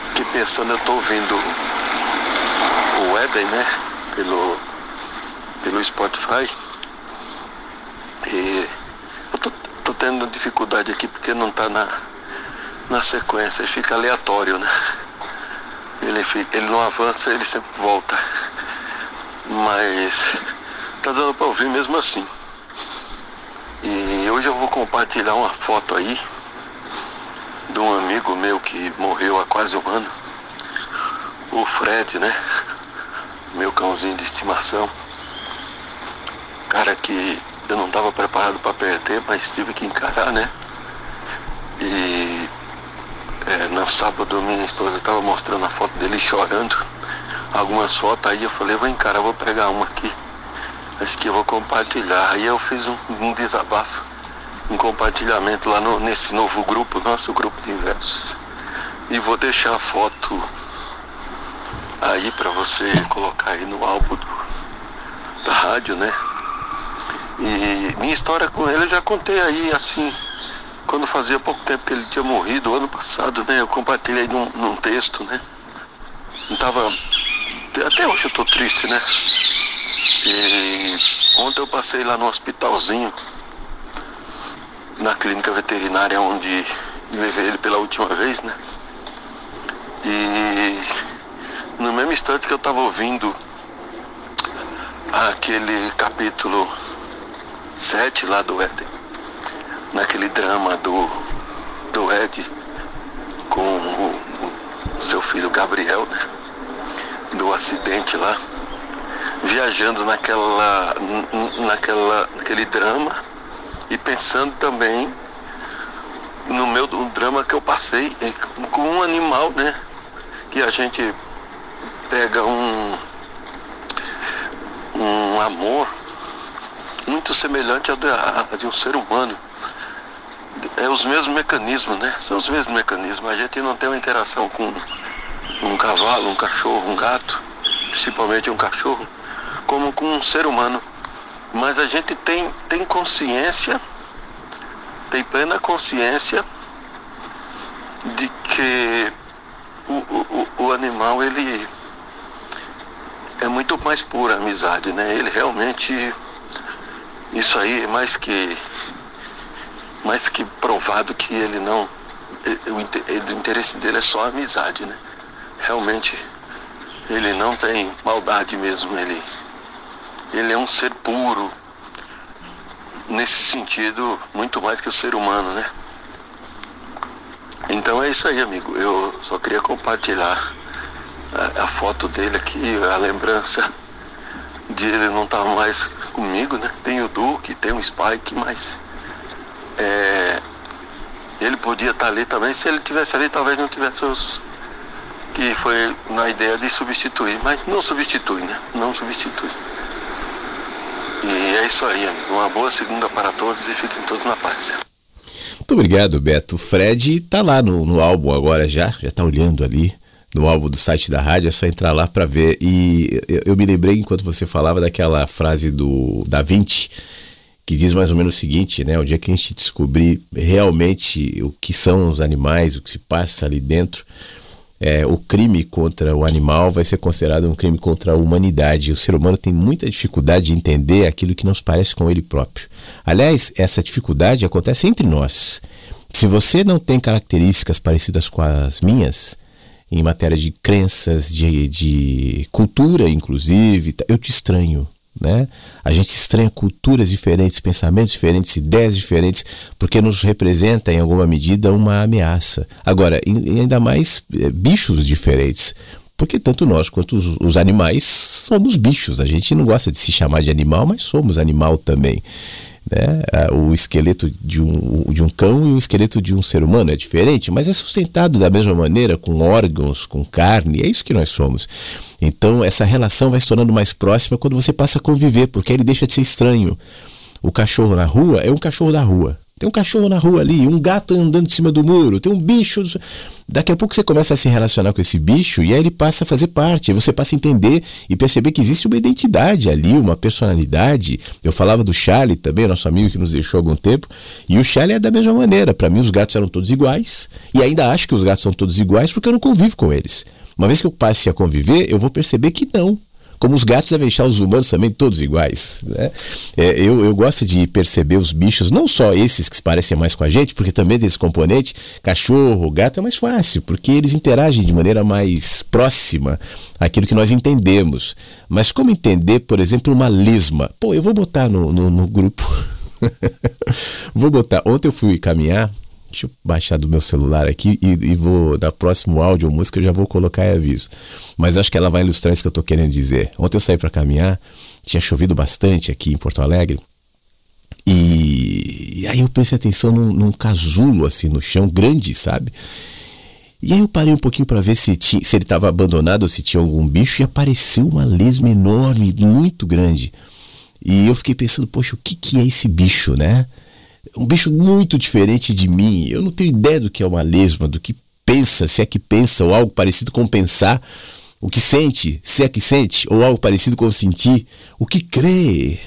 Fiquei pensando eu tô ouvindo o Eden né? Pelo pelo Spotify. E tô tendo dificuldade aqui porque não tá na, na sequência, ele fica aleatório, né? Ele, ele não avança, ele sempre volta. Mas tá dando para ouvir mesmo assim. E hoje eu vou compartilhar uma foto aí de um amigo meu que morreu há quase um ano. O Fred, né? Meu cãozinho de estimação. Cara que eu não estava preparado para perder, mas tive que encarar, né? E é, no sábado minha esposa estava mostrando a foto dele chorando, algumas fotos, aí eu falei, vou encarar, vou pegar uma aqui, acho que eu vou compartilhar. Aí eu fiz um, um desabafo, um compartilhamento lá no, nesse novo grupo, nosso grupo de versos. E vou deixar a foto aí para você colocar aí no álbum do, da rádio, né? E minha história com ele eu já contei aí, assim, quando fazia pouco tempo que ele tinha morrido, ano passado, né? Eu compartilhei num, num texto, né? Não tava. Até hoje eu tô triste, né? E Ontem eu passei lá no hospitalzinho, na clínica veterinária onde levei ele pela última vez, né? E no mesmo instante que eu estava ouvindo aquele capítulo 7 lá do Éden, naquele drama do, do Ed com o, o seu filho Gabriel, né? Do acidente lá, viajando naquela, naquela, naquele drama e pensando também no meu um drama que eu passei com um animal, né? Que a gente pega um um amor muito semelhante ao de, de um ser humano. É os mesmos mecanismos, né? São os mesmos mecanismos. A gente não tem uma interação com um cavalo, um cachorro, um gato, principalmente um cachorro, como com um ser humano. Mas a gente tem, tem consciência, tem plena consciência de que o, o, o animal ele é muito mais pura amizade, né? Ele realmente isso aí é mais que mais que provado que ele não o, interesse dele é só amizade, né? Realmente ele não tem maldade mesmo, ele ele é um ser puro nesse sentido muito mais que o ser humano, né? Então é isso aí, amigo. Eu só queria compartilhar a, a foto dele aqui, a lembrança de ele não estar tá mais comigo, né? Tem o Duke, tem o Spike, mas é, ele podia estar tá ali também. Se ele tivesse ali, talvez não tivesse os que foi na ideia de substituir, mas não substitui, né? Não substitui. E é isso aí, amigo. Uma boa segunda para todos e fiquem todos na paz. Muito obrigado, Beto. Fred tá lá no, no álbum agora já, já tá olhando ali no álbum do site da rádio, é só entrar lá para ver. E eu, me lembrei enquanto você falava daquela frase do Da Vinci, que diz mais ou menos o seguinte, né? O dia que a gente descobrir realmente o que são os animais, o que se passa ali dentro, é, o crime contra o animal vai ser considerado um crime contra a humanidade. O ser humano tem muita dificuldade de entender aquilo que não se parece com ele próprio. Aliás, essa dificuldade acontece entre nós. Se você não tem características parecidas com as minhas, em matéria de crenças, de, de cultura, inclusive, eu te estranho. Né? A gente estranha culturas diferentes, pensamentos diferentes, ideias diferentes, porque nos representa em alguma medida uma ameaça. Agora, ainda mais é, bichos diferentes, porque tanto nós quanto os, os, animais somos bichos. A gente não gosta de se chamar de animal, mas somos animal também. Né? O esqueleto de um, de um cão e o esqueleto de um ser humano é diferente, mas é sustentado da mesma maneira, com órgãos, com carne, é isso que nós somos. Então, essa relação vai se tornando mais próxima quando você passa a conviver, porque ele deixa de ser estranho. O cachorro na rua é um cachorro da rua. Tem um cachorro na rua ali, um gato andando em cima do muro, tem um bicho. Daqui a pouco você começa a se relacionar com esse bicho e aí ele passa a fazer parte. Você passa a entender e perceber que existe uma identidade ali, uma personalidade. Eu falava do Charlie também, nosso amigo que nos deixou há algum tempo. E o Charlie é da mesma maneira. Para mim, os gatos eram todos iguais. E ainda acho que os gatos são todos iguais porque eu não convivo com eles. Uma vez que eu passe a conviver, eu vou perceber que não como os gatos devem deixar os humanos também todos iguais. Né? É, eu, eu gosto de perceber os bichos, não só esses que se parecem mais com a gente, porque também desse componente, cachorro, gato é mais fácil, porque eles interagem de maneira mais próxima àquilo que nós entendemos. Mas como entender, por exemplo, uma lesma? Pô, eu vou botar no, no, no grupo. vou botar. Ontem eu fui caminhar Deixa eu baixar do meu celular aqui e, e vou, da próximo áudio ou música, eu já vou colocar e aviso. Mas acho que ela vai ilustrar isso que eu estou querendo dizer. Ontem eu saí para caminhar, tinha chovido bastante aqui em Porto Alegre. E, e aí eu prestei atenção num, num, casulo assim no chão, grande, sabe? E aí eu parei um pouquinho para ver se, tinha, se ele estava abandonado ou se tinha algum bicho e apareceu uma lesma enorme, muito grande. E eu fiquei pensando, poxa, o que, que é esse bicho, né? Um bicho muito diferente de mim. Eu não tenho ideia do que é uma lesma, do que pensa, se é que pensa, ou algo parecido com pensar, o que sente, se é que sente, ou algo parecido com sentir, o que crê,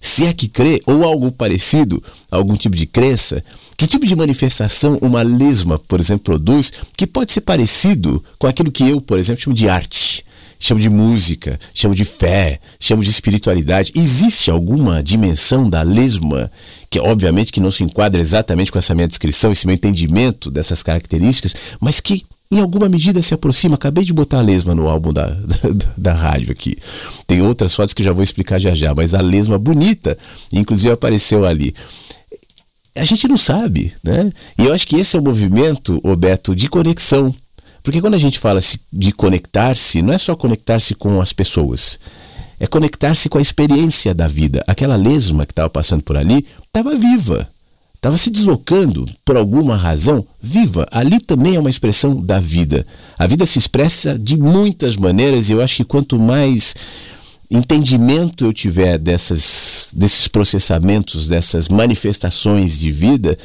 se é que crê, ou algo parecido, algum tipo de crença. Que tipo de manifestação uma lesma, por exemplo, produz, que pode ser parecido com aquilo que eu, por exemplo, chamo de arte chamo de música, chamo de fé, chamo de espiritualidade. Existe alguma dimensão da lesma que obviamente que não se enquadra exatamente com essa minha descrição, esse meu entendimento dessas características, mas que em alguma medida se aproxima. Acabei de botar a lesma no álbum da, da, da, rádio aqui. Tem outras fotos que já vou explicar já já, mas a lesma bonita, inclusive apareceu ali. A gente não sabe, né? E eu acho que esse é o movimento, Roberto, de conexão. Porque quando a gente fala de conectar-se, não é só conectar-se com as pessoas, é conectar-se com a experiência da vida. Aquela lesma que estava passando por ali estava viva estava se deslocando por alguma razão viva. Ali também é uma expressão da vida. A vida se expressa de muitas maneiras e eu acho que quanto mais entendimento eu tiver dessas, desses processamentos, dessas manifestações de vida,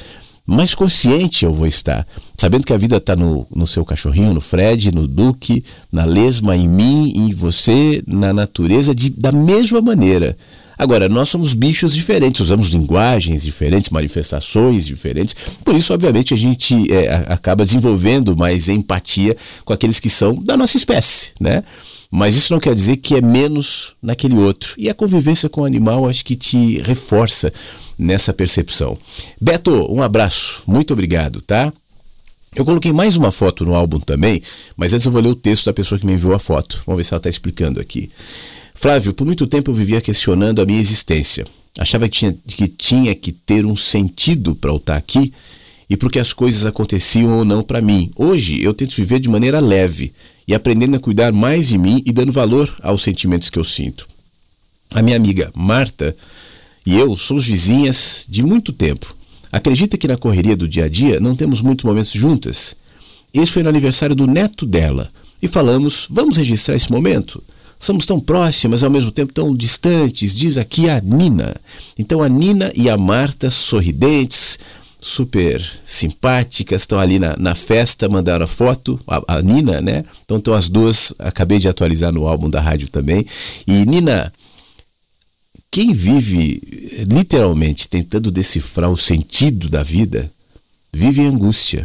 mais consciente eu vou estar. Sabendo que a vida está no, no seu cachorrinho, no Fred, no Duque, na lesma, em mim, em você, na natureza, de, da mesma maneira. Agora, nós somos bichos diferentes, usamos linguagens diferentes, manifestações diferentes, por isso, obviamente, a gente é, acaba desenvolvendo mais empatia com aqueles que são da nossa espécie, né? Mas isso não quer dizer que é menos naquele outro. E a convivência com o animal acho que te reforça nessa percepção. Beto, um abraço, muito obrigado, tá? Eu coloquei mais uma foto no álbum também, mas antes eu vou ler o texto da pessoa que me enviou a foto. Vamos ver se ela está explicando aqui. Flávio, por muito tempo eu vivia questionando a minha existência. Achava que tinha que, tinha que ter um sentido para eu estar aqui e porque as coisas aconteciam ou não para mim. Hoje eu tento viver de maneira leve e aprendendo a cuidar mais de mim e dando valor aos sentimentos que eu sinto. A minha amiga Marta e eu somos vizinhas de muito tempo. Acredita que na correria do dia a dia não temos muitos momentos juntas? Esse foi no aniversário do neto dela e falamos: vamos registrar esse momento? Somos tão próximas, ao mesmo tempo tão distantes, diz aqui a Nina. Então a Nina e a Marta, sorridentes, super simpáticas, estão ali na, na festa, mandaram a foto, a, a, Nina, né? Então estão as duas, acabei de atualizar no álbum da rádio também. E Nina, quem vive literalmente tentando decifrar o sentido da vida, vive em angústia.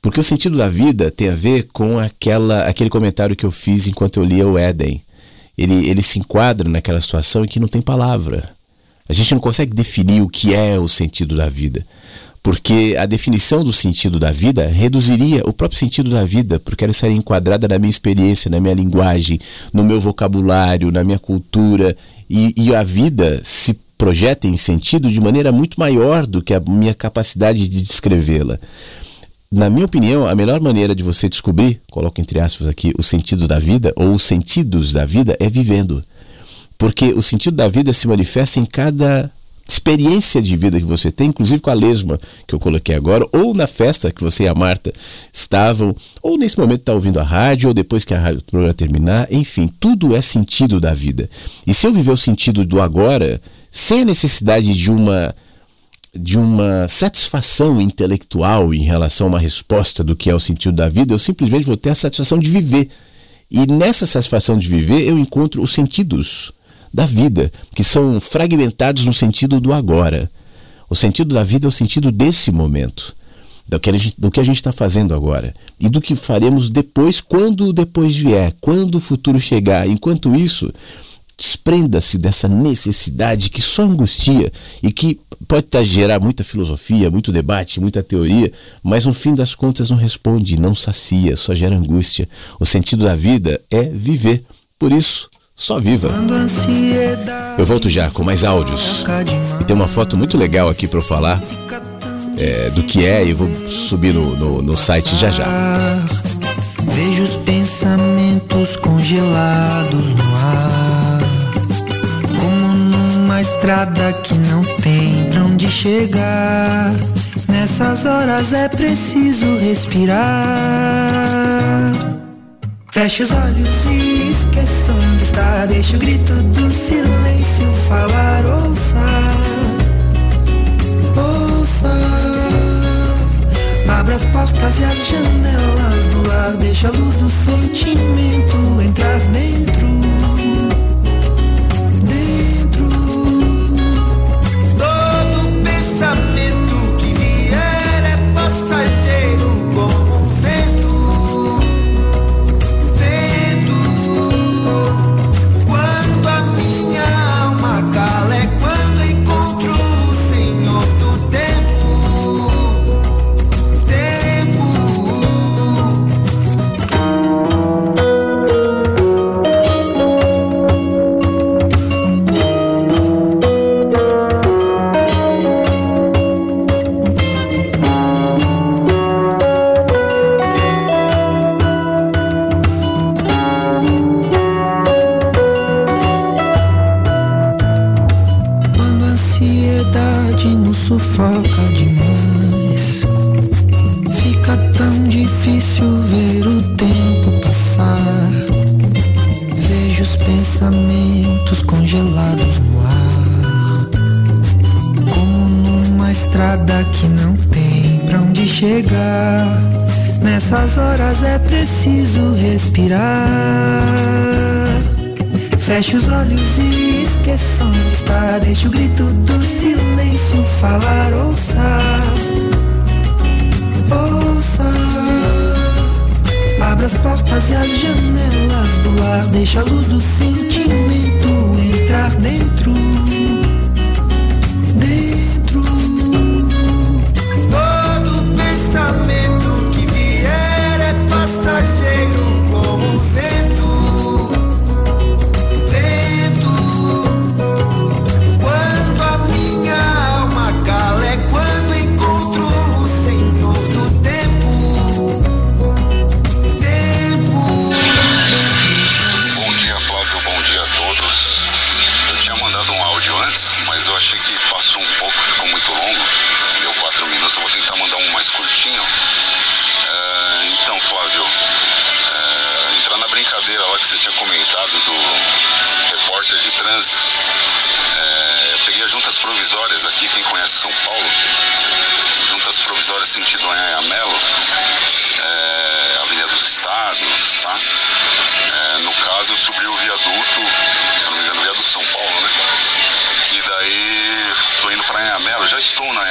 Porque o sentido da vida tem a ver com aquela, aquele comentário que eu fiz enquanto eu lia o Éden. Ele, ele se enquadra naquela situação em que não tem palavra. A gente não consegue definir o que é o sentido da vida. Porque a definição do sentido da vida reduziria o próprio sentido da vida, porque ela estaria enquadrada na minha experiência, na minha linguagem, no meu vocabulário, na minha cultura. E, e a vida se projeta em sentido de maneira muito maior do que a minha capacidade de descrevê-la na minha opinião, a melhor maneira de você descobrir, coloco entre aspas aqui, os sentidos da vida, ou os sentidos da vida, é vivendo. Porque o sentido da vida se manifesta em cada experiência de vida que você tem, inclusive com a lesma que eu coloquei agora, ou na festa que você e a Marta estavam, ou nesse momento está ouvindo a rádio, ou depois que a rádio programa terminar, enfim, tudo é sentido da vida. E se eu viver o sentido do agora, sem a necessidade de uma de uma satisfação intelectual em relação a uma resposta do que é o sentido da vida, eu simplesmente vou ter a satisfação de viver. E nessa satisfação de viver, eu encontro os sentidos da vida, que são fragmentados no sentido do agora. O sentido da vida é o sentido desse momento, do que a gente está fazendo agora e do que faremos depois, quando o depois vier, quando o futuro chegar. Enquanto isso, desprenda-se dessa necessidade que só angustia e que pode tá, gerar muita filosofia, muito debate, muita teoria, mas no fim das contas não responde, não sacia, só gera angústia. O sentido da vida é viver. Por isso, só viva. Eu volto já com mais áudios. E tem uma foto muito legal aqui para eu falar é, do que é e vou subir no, no, no site já já. Vejo os pensamentos congelados no ar estrada que não tem pra onde chegar. Nessas horas é preciso respirar. Feche os olhos e esqueça onde está. Deixa o grito do silêncio falar. Ouça, ouça. Abra as portas e as janelas do lar. Deixa a luz do sentimento entrar dentro. Chegar. Nessas horas é preciso respirar. Feche os olhos e esqueça onde está. Deixa o grito do silêncio falar. Ouça, ouça. Abra as portas e as janelas do lar. Deixa a luz do sentimento entrar dentro. Dentro. Lá que você tinha comentado do repórter de trânsito. É, eu peguei as juntas provisórias aqui, quem conhece São Paulo. Juntas provisórias sentido Anhanha-Melo, é, Avenida dos Estados, tá? É, no caso, eu subi o viaduto, se não me engano, o viaduto São Paulo, né? E daí, tô indo pra Anhangamelo, já estou na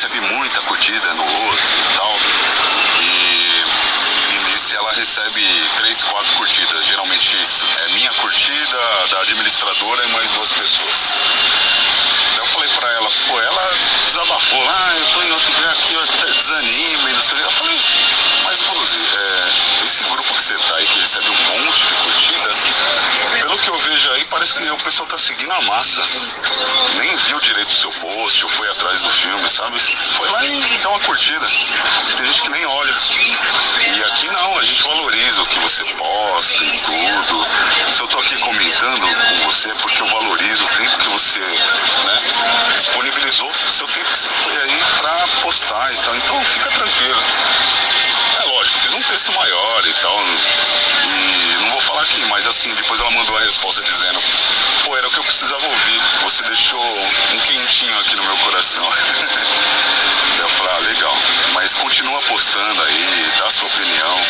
recebe muita curtida no outro e tal. E, e nesse ela recebe três, quatro curtidas. Geralmente isso é minha curtida, da administradora e mais duas pessoas. Daí eu falei pra ela, pô, ela desabafou lá, ah, eu tô em outro lugar aqui, eu até desanima e não sei o que. Eu falei, mas Rose, é, esse grupo que você tá aí, que recebe um monte de curtida, pelo que eu vejo aí, parece que o pessoal tá seguindo a massa. Nem viu direito o seu post, ou foi atrás do filme, sabe? Foi lá e dá uma curtida. Tem gente que nem olha. E aqui não, a gente valoriza o que você posta e tudo. Se eu tô aqui comentando com você é porque eu valorizo o tempo que você, né, disponibilizou, seu tempo que você foi aí pra postar e tal. Então fica tranquilo. É lógico, fiz um texto maior e tal. Aqui, mas assim, depois ela mandou a resposta dizendo, pô, era o que eu precisava ouvir. Você deixou um quentinho aqui no meu coração. eu falei, ah, legal. Mas continua postando aí, dá sua opinião.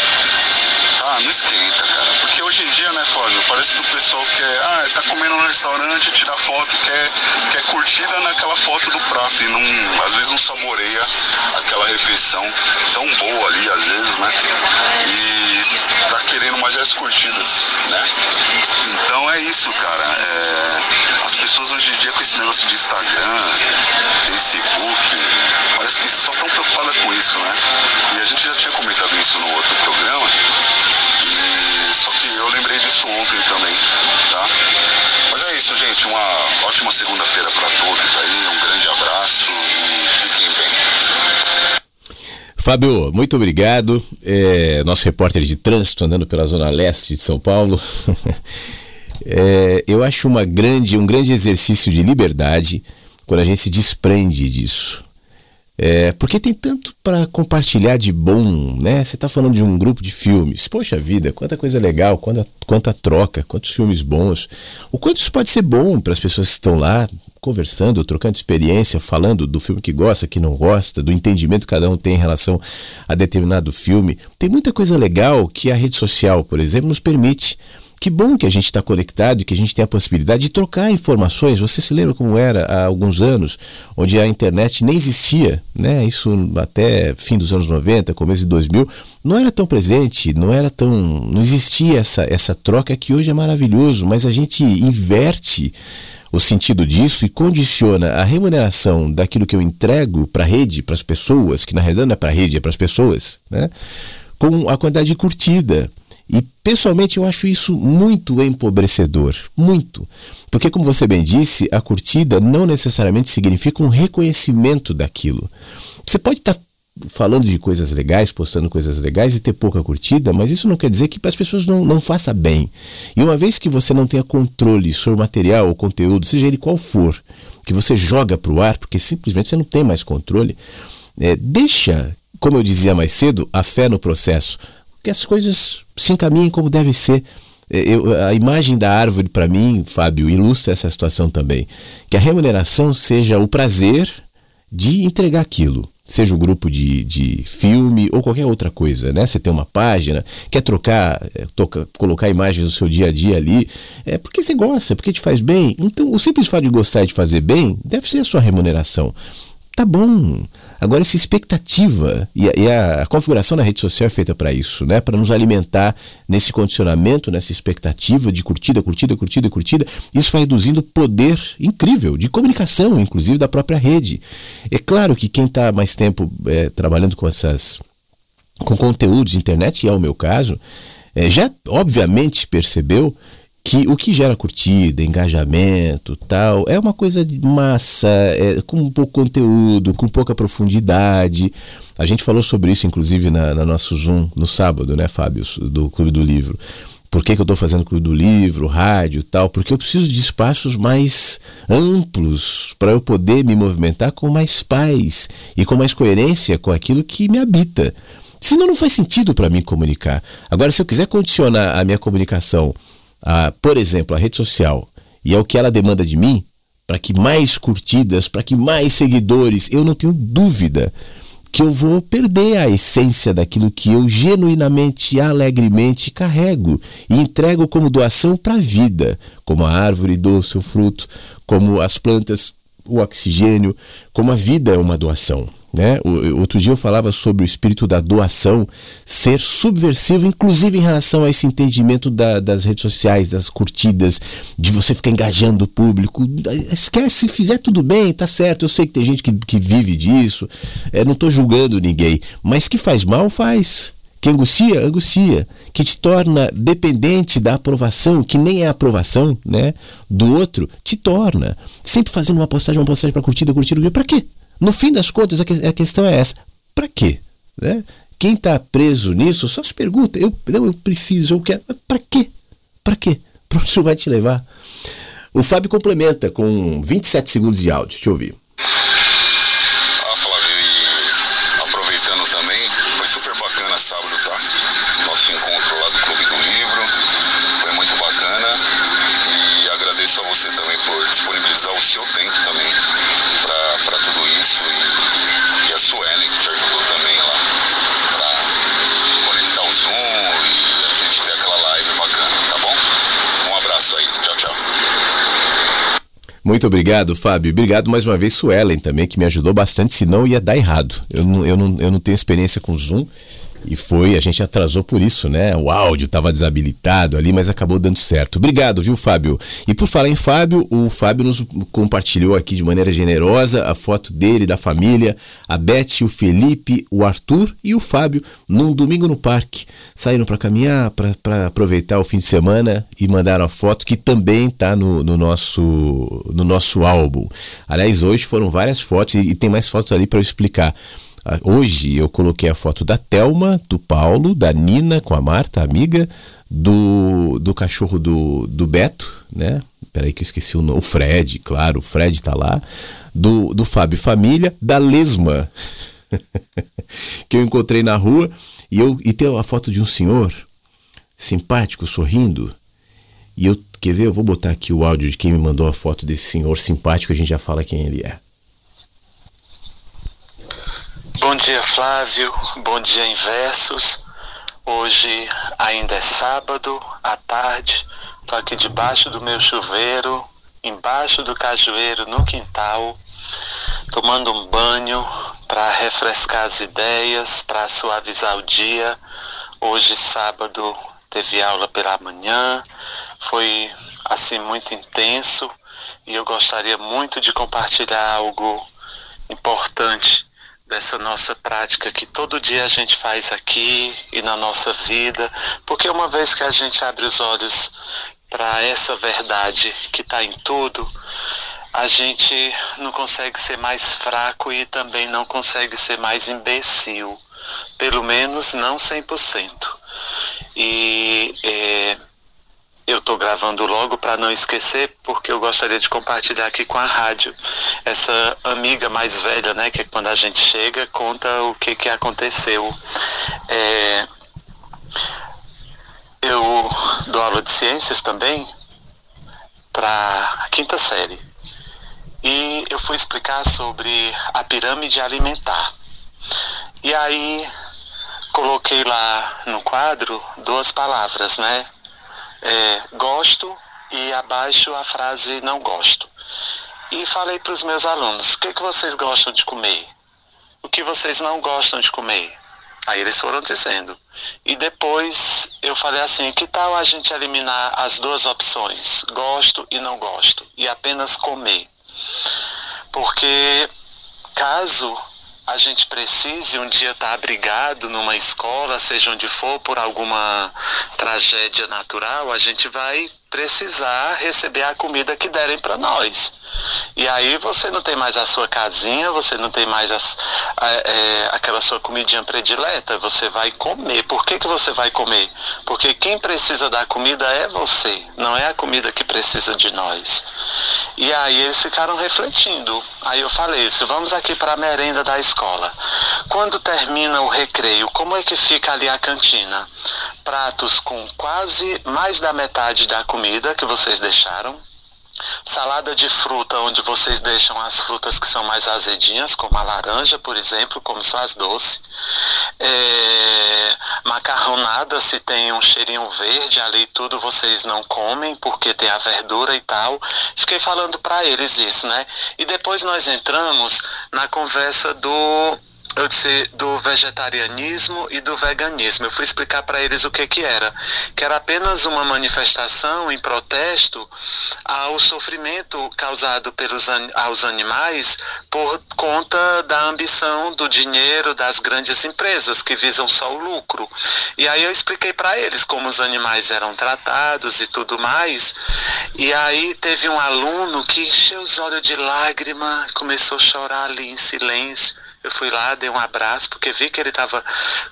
Tá, não esquenta, cara. Porque hoje em dia, né, Flávio, parece que o pessoal quer, ah, tá comendo no restaurante, tirar foto, quer, quer curtida naquela foto do prato e não, às vezes não saboreia aquela refeição tão boa ali, às vezes, né? E tá querendo mais as curtidas, né? Então é isso, cara. É, as pessoas hoje em dia com esse negócio de Instagram, Facebook, parece que só estão preocupadas com isso, né? E a gente já tinha comentado isso no outro programa. E só que eu lembrei disso ontem também, tá? Mas é isso, gente. Uma ótima segunda-feira para todos aí. Um grande abraço. Fábio, muito obrigado. É, nosso repórter de trânsito andando pela zona leste de São Paulo. É, eu acho uma grande, um grande exercício de liberdade quando a gente se desprende disso. É, porque tem tanto para compartilhar de bom, né? Você está falando de um grupo de filmes. Poxa vida, quanta coisa legal, quanta, quanta troca, quantos filmes bons. O quanto isso pode ser bom para as pessoas que estão lá conversando, trocando experiência, falando do filme que gosta, que não gosta, do entendimento que cada um tem em relação a determinado filme. Tem muita coisa legal que a rede social, por exemplo, nos permite Que bom que a gente está conectado e que a gente tem a possibilidade de trocar informações. Você se lembra como era há alguns anos, onde a internet nem existia, né? Isso até fim dos anos 90, começo de 2000, não era tão presente, não era tão, não existia essa essa troca que hoje é maravilhoso, mas a gente inverte o sentido disso e condiciona a remuneração daquilo que eu entrego para a rede, para as pessoas, que na realidade não é para a rede, é para as pessoas, né? com a quantidade de curtida. E pessoalmente eu acho isso muito empobrecedor, muito. Porque, como você bem disse, a curtida não necessariamente significa um reconhecimento daquilo. Você pode estar tá falando de coisas legais, postando coisas legais e ter pouca curtida, mas isso não quer dizer que as pessoas não, não façam bem. E uma vez que você não tenha controle sobre o material ou conteúdo, seja ele qual for, que você joga para o ar, porque simplesmente você não tem mais controle, é, deixa, como eu dizia mais cedo, a fé no processo que as coisas se encaminhem como deve ser. É, eu, a imagem da árvore, para mim, Fábio, ilustra essa situação também. Que a remuneração seja o prazer de entregar aquilo. Seja o grupo de, de filme ou qualquer outra coisa, né? Você tem uma página, quer trocar, é, toca, colocar imagens do seu dia a dia ali, é porque você gosta, porque te faz bem. Então, o simples fato de gostar e de fazer bem deve ser a sua remuneração. Tá bom. Agora, essa expectativa e a, e a configuração da rede social é feita para isso, né? para nos alimentar nesse condicionamento, nessa expectativa de curtida, curtida, curtida, curtida. Isso vai reduzindo o poder incrível de comunicação, inclusive da própria rede. É claro que quem está mais tempo é, trabalhando com essas com conteúdos de internet, e é o meu caso, é, já obviamente percebeu que o que gera curtida, engajamento, tal, é uma coisa de massa, é, com pouco conteúdo, com pouca profundidade. A gente falou sobre isso, inclusive, na, na nosso Zoom no sábado, né, Fábio, do Clube do Livro. Por que, que eu estou fazendo Clube do Livro, rádio tal? Porque eu preciso de espaços mais amplos para eu poder me movimentar com mais paz e com mais coerência com aquilo que me habita. Senão não faz sentido para mim comunicar. Agora, se eu quiser condicionar a minha comunicação a, por exemplo, a rede social, e é o que ela demanda de mim, para que mais curtidas, para que mais seguidores, eu não tenho dúvida que eu vou perder a essência daquilo que eu genuinamente, alegremente carrego e entrego como doação para a vida, como a árvore doa o fruto, como as plantas o oxigênio, como a vida é uma doação. Né? Outro dia eu falava sobre o espírito da doação ser subversivo, inclusive em relação a esse entendimento da, das redes sociais, das curtidas, de você ficar engajando o público. Esquece, se fizer tudo bem, tá certo. Eu sei que tem gente que, que vive disso, é, não estou julgando ninguém, mas que faz mal, faz. Que angustia, angustia. Que te torna dependente da aprovação, que nem é aprovação né, do outro, te torna. Sempre fazendo uma postagem, uma postagem para curtida, curtida, para quê? No fim das contas, a questão é essa: para quê? Né? Quem está preso nisso só se pergunta: eu, não, eu preciso, eu quero. Para quê? Para quê? Para onde isso vai te levar? O Fábio complementa com 27 segundos de áudio. Deixa eu ouvir. Muito obrigado, Fábio. Obrigado mais uma vez, Suelen, também, que me ajudou bastante, senão ia dar errado. Eu não, eu não, eu não tenho experiência com Zoom. E foi, a gente atrasou por isso, né? O áudio estava desabilitado ali, mas acabou dando certo. Obrigado, viu, Fábio? E por falar em Fábio, o Fábio nos compartilhou aqui de maneira generosa a foto dele, da família, a Beth, o Felipe, o Arthur e o Fábio, num domingo no parque. Saíram para caminhar, para aproveitar o fim de semana e mandaram a foto que também está no, no, nosso, no nosso álbum. Aliás, hoje foram várias fotos e, e tem mais fotos ali para eu explicar. Ah, hoje eu coloquei a foto da Telma, do Paulo, da Nina com a Marta, amiga, do, do cachorro do, do Beto, né? Peraí que eu esqueci o nome. O Fred, claro, o Fred tá lá. Do, do Fábio Família, da Lesma, que eu encontrei na rua. E, eu, e tem uma foto de um senhor simpático, sorrindo. E eu, quer ver? Eu vou botar aqui o áudio de quem me mandou a foto desse senhor simpático, a gente já fala quem ele é. Bom dia, Flávio. Bom dia, Inversos. Hoje ainda é sábado, à tarde. Tô aqui debaixo do meu chuveiro, embaixo do cajueiro, no quintal, tomando um banho para refrescar as ideias, para suavizar o dia. Hoje, sábado, teve aula pela manhã, foi assim muito intenso e eu gostaria muito de compartilhar algo importante dessa nossa prática que todo dia a gente faz aqui e na nossa vida, porque uma vez que a gente abre os olhos para essa verdade que está em tudo, a gente não consegue ser mais fraco e também não consegue ser mais imbecil, pelo menos não 100%. E é, eu estou gravando logo para não esquecer, porque eu gostaria de compartilhar aqui com a rádio. Essa amiga mais velha, né, que quando a gente chega, conta o que, que aconteceu. É, eu dou aula de ciências também para a quinta série. E eu fui explicar sobre a pirâmide alimentar. E aí coloquei lá no quadro duas palavras, né? É, gosto e abaixo a frase não gosto. E falei para os meus alunos: o que, que vocês gostam de comer? O que vocês não gostam de comer? Aí eles foram dizendo. E depois eu falei assim: que tal a gente eliminar as duas opções, gosto e não gosto, e apenas comer? Porque caso a gente precise um dia estar tá abrigado numa escola, seja onde for, por alguma tragédia natural, a gente vai precisar receber a comida que derem para nós. E aí você não tem mais a sua casinha, você não tem mais as, é, aquela sua comidinha predileta, você vai comer. Por que, que você vai comer? Porque quem precisa da comida é você, não é a comida que precisa de nós. E aí eles ficaram refletindo. Aí eu falei, se vamos aqui para a merenda da escola. Quando termina o recreio, como é que fica ali a cantina? Pratos com quase mais da metade da comida que vocês deixaram Salada de fruta, onde vocês deixam as frutas que são mais azedinhas, como a laranja, por exemplo, como só as doces. É, macarronada, se tem um cheirinho verde ali, tudo vocês não comem, porque tem a verdura e tal. Fiquei falando para eles isso, né? E depois nós entramos na conversa do eu disse do vegetarianismo e do veganismo. Eu fui explicar para eles o que que era, que era apenas uma manifestação em protesto ao sofrimento causado pelos aos animais por conta da ambição do dinheiro das grandes empresas que visam só o lucro. E aí eu expliquei para eles como os animais eram tratados e tudo mais. E aí teve um aluno que encheu os olhos de lágrima, começou a chorar ali em silêncio. Eu fui lá, dei um abraço, porque vi que ele estava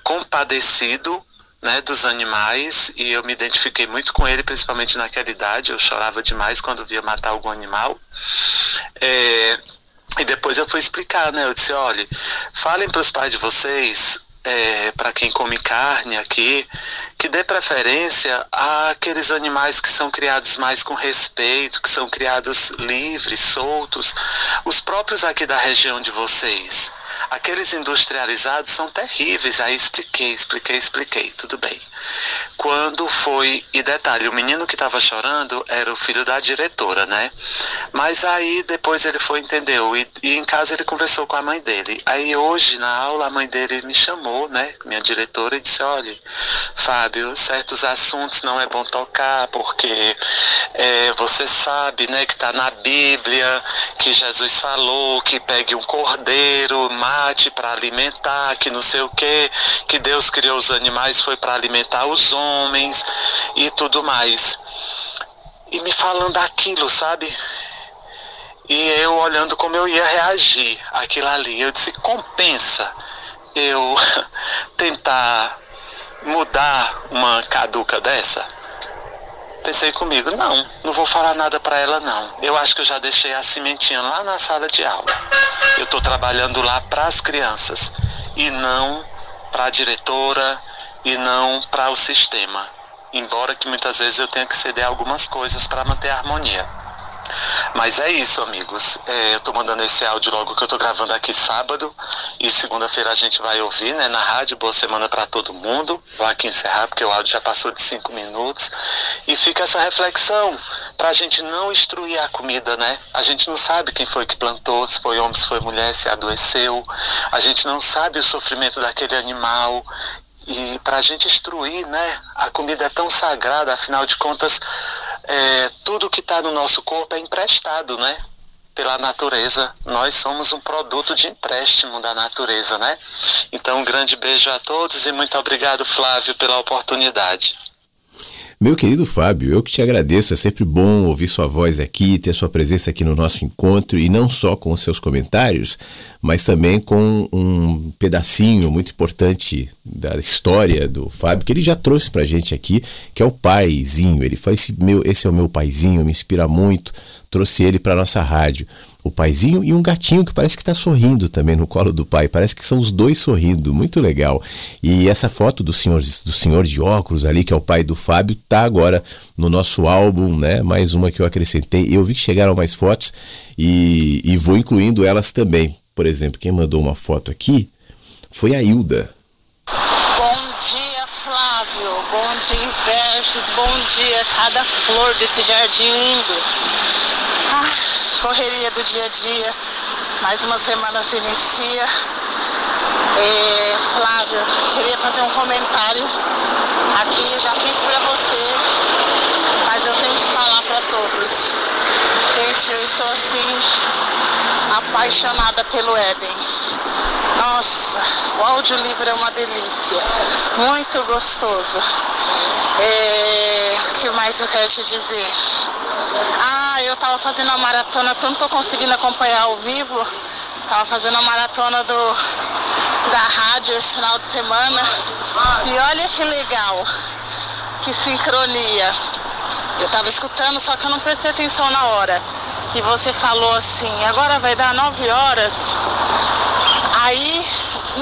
compadecido né, dos animais e eu me identifiquei muito com ele, principalmente naquela idade. Eu chorava demais quando via matar algum animal. É, e depois eu fui explicar, né? Eu disse: olha, falem para os pais de vocês é, para quem come carne aqui, que dê preferência àqueles animais que são criados mais com respeito, que são criados livres, soltos, os próprios aqui da região de vocês. Aqueles industrializados são terríveis. Aí expliquei, expliquei, expliquei. Tudo bem. Quando foi. E detalhe: o menino que estava chorando era o filho da diretora, né? Mas aí depois ele foi, entendeu? E, e em casa ele conversou com a mãe dele. Aí hoje, na aula, a mãe dele me chamou, né? Minha diretora, e disse: olha, Fábio, certos assuntos não é bom tocar, porque é, você sabe, né, que está na Bíblia, que Jesus falou que pegue um cordeiro, mate para alimentar, que não sei o que, que Deus criou os animais foi para alimentar os homens e tudo mais. E me falando aquilo, sabe? E eu olhando como eu ia reagir aquilo ali. Eu disse, compensa eu tentar mudar uma caduca dessa? Pensei comigo, não, não vou falar nada para ela não. Eu acho que eu já deixei a cimentinha lá na sala de aula. Eu estou trabalhando lá para as crianças e não para a diretora e não para o sistema. Embora que muitas vezes eu tenha que ceder algumas coisas para manter a harmonia. Mas é isso, amigos. É, eu tô mandando esse áudio logo que eu tô gravando aqui sábado. E segunda-feira a gente vai ouvir, né, na rádio. Boa semana para todo mundo. Vou aqui encerrar porque o áudio já passou de cinco minutos. E fica essa reflexão pra gente não instruir a comida, né? A gente não sabe quem foi que plantou, se foi homem, se foi mulher, se adoeceu. A gente não sabe o sofrimento daquele animal. E para a gente instruir, né? A comida é tão sagrada, afinal de contas, é, tudo que está no nosso corpo é emprestado, né? Pela natureza. Nós somos um produto de empréstimo da natureza, né? Então, um grande beijo a todos e muito obrigado, Flávio, pela oportunidade. Meu querido Fábio, eu que te agradeço, é sempre bom ouvir sua voz aqui, ter sua presença aqui no nosso encontro e não só com os seus comentários, mas também com um pedacinho muito importante da história do Fábio que ele já trouxe pra gente aqui, que é o paizinho. Ele faz esse, meu, esse é o meu paizinho, me inspira muito, trouxe ele para nossa rádio o paizinho e um gatinho que parece que está sorrindo também no colo do pai. Parece que são os dois sorrindo, muito legal. E essa foto do senhor, do senhor de óculos ali, que é o pai do Fábio, tá agora no nosso álbum, né? Mais uma que eu acrescentei. Eu vi que chegaram mais fotos e, e vou incluindo elas também. Por exemplo, quem mandou uma foto aqui foi a Hilda. Bom dia, Flávio. Bom dia, versos. Bom dia, cada flor desse jardim lindo. Ah correria do dia a dia. Mais uma semana se inicia. É, Flávio, queria fazer um comentário aqui, já fiz para você, mas eu tenho que falar para todos. Gente, eu estou assim, apaixonada pelo Éden. Nossa, o audiolivro é uma delícia, muito gostoso. É, o que mais eu quero te dizer? Ah, eu tava fazendo a maratona, porque eu não tô conseguindo acompanhar ao vivo. Tava fazendo a maratona do, da rádio esse final de semana. E olha que legal, que sincronia. Eu tava escutando, só que eu não prestei atenção na hora. E você falou assim, agora vai dar nove horas. Aí,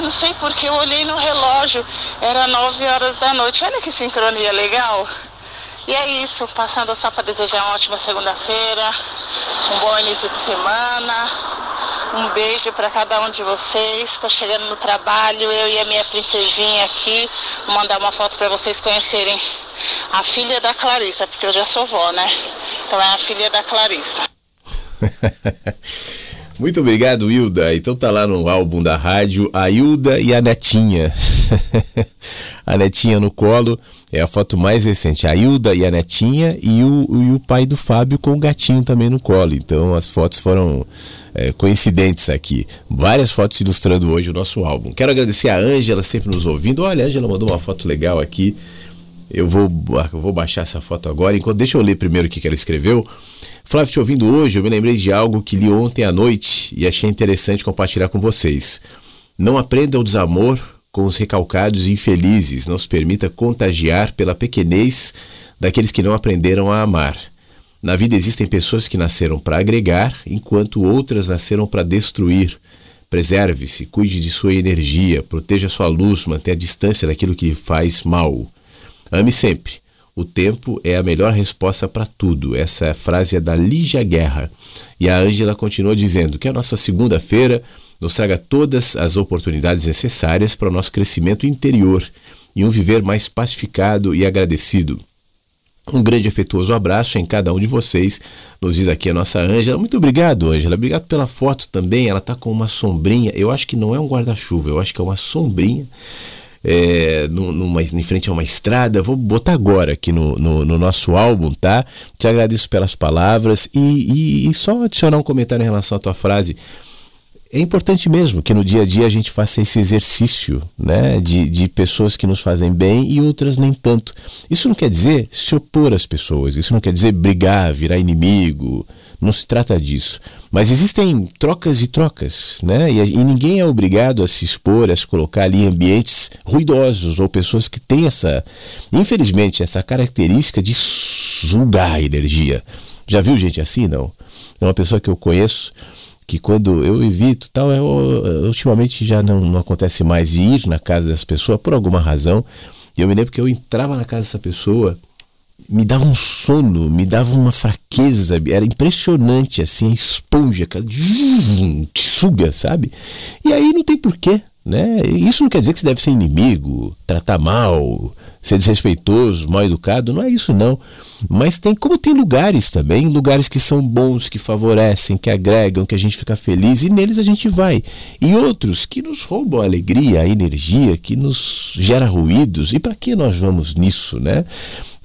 não sei porque eu olhei no relógio, era nove horas da noite. Olha que sincronia legal. E é isso, passando só para desejar uma ótima segunda-feira, um bom início de semana. Um beijo para cada um de vocês. Estou chegando no trabalho, eu e a minha princesinha aqui. Vou mandar uma foto para vocês conhecerem a filha da Clarissa, porque eu já sou vó, né? Então é a filha da Clarissa. Muito obrigado, Hilda. Então tá lá no álbum da rádio a Hilda e a Netinha. a Netinha no colo é a foto mais recente. A Hilda e a Netinha e o, e o pai do Fábio com o gatinho também no colo. Então as fotos foram é, coincidentes aqui. Várias fotos ilustrando hoje o nosso álbum. Quero agradecer a Ângela sempre nos ouvindo. Olha, a Ângela mandou uma foto legal aqui. Eu vou, eu vou baixar essa foto agora. Enquanto, deixa eu ler primeiro o que ela escreveu. Flávio, te ouvindo hoje, eu me lembrei de algo que li ontem à noite e achei interessante compartilhar com vocês. Não aprenda o desamor com os recalcados e infelizes, não se permita contagiar pela pequenez daqueles que não aprenderam a amar. Na vida existem pessoas que nasceram para agregar, enquanto outras nasceram para destruir. Preserve-se, cuide de sua energia, proteja sua luz, mantenha a distância daquilo que faz mal. Ame sempre o tempo é a melhor resposta para tudo. Essa frase é da Lígia Guerra. E a Ângela continua dizendo que a nossa segunda-feira nos traga todas as oportunidades necessárias para o nosso crescimento interior e um viver mais pacificado e agradecido. Um grande afetuoso abraço em cada um de vocês, nos diz aqui a nossa Ângela. Muito obrigado, Ângela. Obrigado pela foto também. Ela está com uma sombrinha. Eu acho que não é um guarda-chuva, eu acho que é uma sombrinha é, numa, em frente a uma estrada. Vou botar agora aqui no, no, no nosso álbum, tá? Te agradeço pelas palavras e, e, e só adicionar um comentário em relação à tua frase é importante mesmo que no dia a dia a gente faça esse exercício né, de, de pessoas que nos fazem bem e outras nem tanto. Isso não quer dizer se opor às pessoas, isso não quer dizer brigar, virar inimigo, não se trata disso. Mas existem trocas e trocas, né? E, e, ninguém é obrigado a se expor, a se colocar ali em ambientes ruidosos ou pessoas que têm essa, infelizmente, essa característica de sugar a energia. Já viu gente assim? Não. É uma pessoa que eu conheço que quando eu evito tal, eu, ultimamente já não, não acontece mais ir na casa dessa pessoa por alguma razão. E eu me lembro que eu entrava na casa dessa pessoa me dava um sono, me dava uma fraqueza, era impressionante, assim, a esponja, que te suga, sabe? E aí não tem porquê, né? Isso não quer dizer que você deve ser inimigo, tratar mal, ser desrespeitoso, mal educado, não é isso não. Mas tem como tem lugares também, lugares que são bons, que favorecem, que agregam, que a gente fica feliz e neles a gente vai. E outros que nos roubam a alegria, a energia, que nos gera ruídos. E para que nós vamos nisso, né?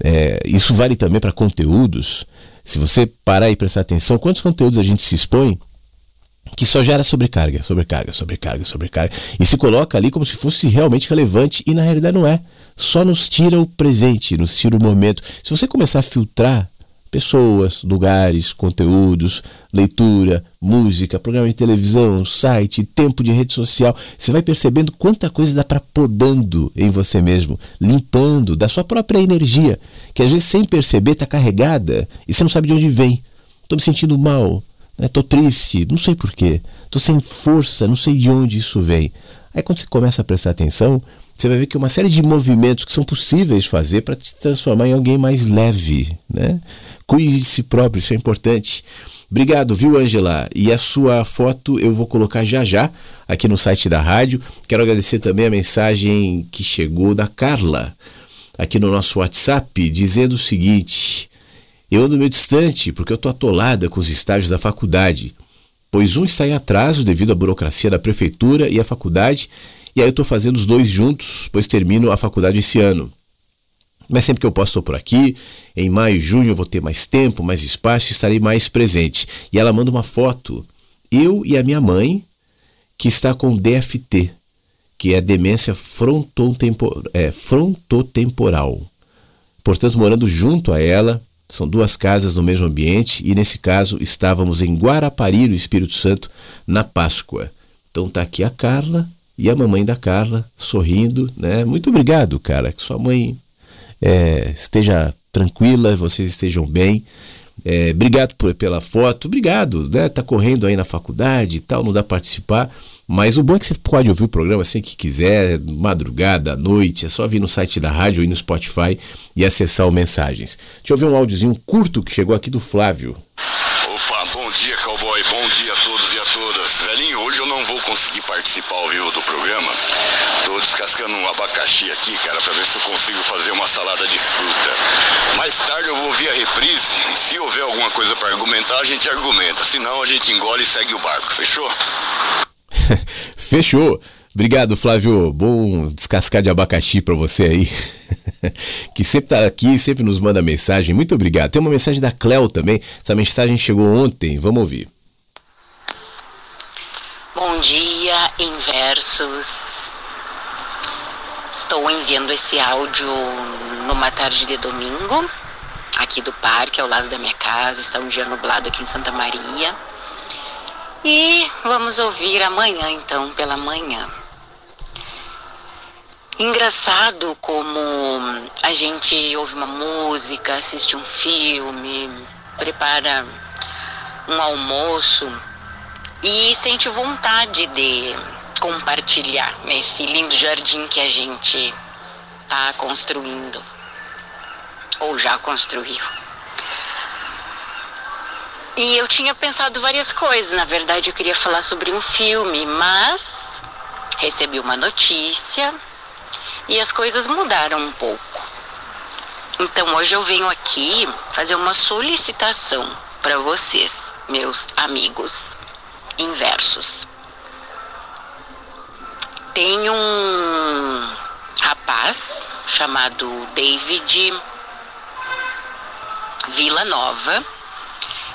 É, isso vale também para conteúdos. Se você parar e prestar atenção, quantos conteúdos a gente se expõe que só gera sobrecarga, sobrecarga, sobrecarga, sobrecarga, e se coloca ali como se fosse realmente relevante e na realidade não é. Só nos tira o presente, nos tira o momento. Se você começar a filtrar pessoas, lugares, conteúdos, leitura, música, programa de televisão, site, tempo de rede social, você vai percebendo quanta coisa dá para podando em você mesmo, limpando da sua própria energia, que às vezes sem perceber está carregada e você não sabe de onde vem. Estou me sentindo mal, Estou né? triste, não sei porquê. Estou sem força, não sei de onde isso vem. Aí quando você começa a prestar atenção, você vai ver que uma série de movimentos que são possíveis fazer para te transformar em alguém mais leve. Né? Cuide de si próprio, isso é importante. Obrigado, viu, Angela? E a sua foto eu vou colocar já já aqui no site da rádio. Quero agradecer também a mensagem que chegou da Carla aqui no nosso WhatsApp, dizendo o seguinte: eu ando meio distante porque eu estou atolada com os estágios da faculdade, pois um está em atraso devido à burocracia da prefeitura e a faculdade, e aí eu estou fazendo os dois juntos, pois termino a faculdade esse ano. Mas sempre que eu posso estou por aqui, em maio e junho eu vou ter mais tempo, mais espaço e estarei mais presente. E ela manda uma foto, eu e a minha mãe, que está com DFT, que é demência é, frontotemporal. Portanto, morando junto a ela, são duas casas no mesmo ambiente e nesse caso estávamos em Guarapari, no Espírito Santo, na Páscoa. Então tá aqui a Carla e a mamãe da Carla sorrindo, né? Muito obrigado, cara, que sua mãe é, esteja tranquila, vocês estejam bem. É, obrigado por, pela foto, obrigado, né? Tá correndo aí na faculdade e tal, não dá participar. Mas o bom é que você pode ouvir o programa assim que quiser, madrugada, à noite, é só vir no site da rádio ir no Spotify e acessar o Mensagens. Deixa eu ver um áudiozinho curto que chegou aqui do Flávio. Opa, bom dia, cowboy, bom dia a todos e a todas. Velhinho, hoje eu não vou conseguir participar ao vivo do programa. Tô descascando um abacaxi aqui, cara, pra ver se eu consigo fazer uma salada de fruta. Mais tarde eu vou ouvir a reprise e se houver alguma coisa para argumentar, a gente argumenta. Senão a gente engole e segue o barco, fechou? Fechou. Obrigado, Flávio. Bom descascar de abacaxi para você aí. que sempre tá aqui, sempre nos manda mensagem. Muito obrigado. Tem uma mensagem da Cleo também. Essa mensagem chegou ontem. Vamos ouvir. Bom dia, inversos. Estou enviando esse áudio numa tarde de domingo, aqui do parque, ao lado da minha casa. Está um dia nublado aqui em Santa Maria. E vamos ouvir amanhã, então, pela manhã. Engraçado como a gente ouve uma música, assiste um filme, prepara um almoço e sente vontade de compartilhar nesse lindo jardim que a gente está construindo ou já construiu. E eu tinha pensado várias coisas. Na verdade, eu queria falar sobre um filme, mas recebi uma notícia e as coisas mudaram um pouco. Então, hoje eu venho aqui fazer uma solicitação para vocês, meus amigos inversos. Tem um rapaz chamado David Vila Nova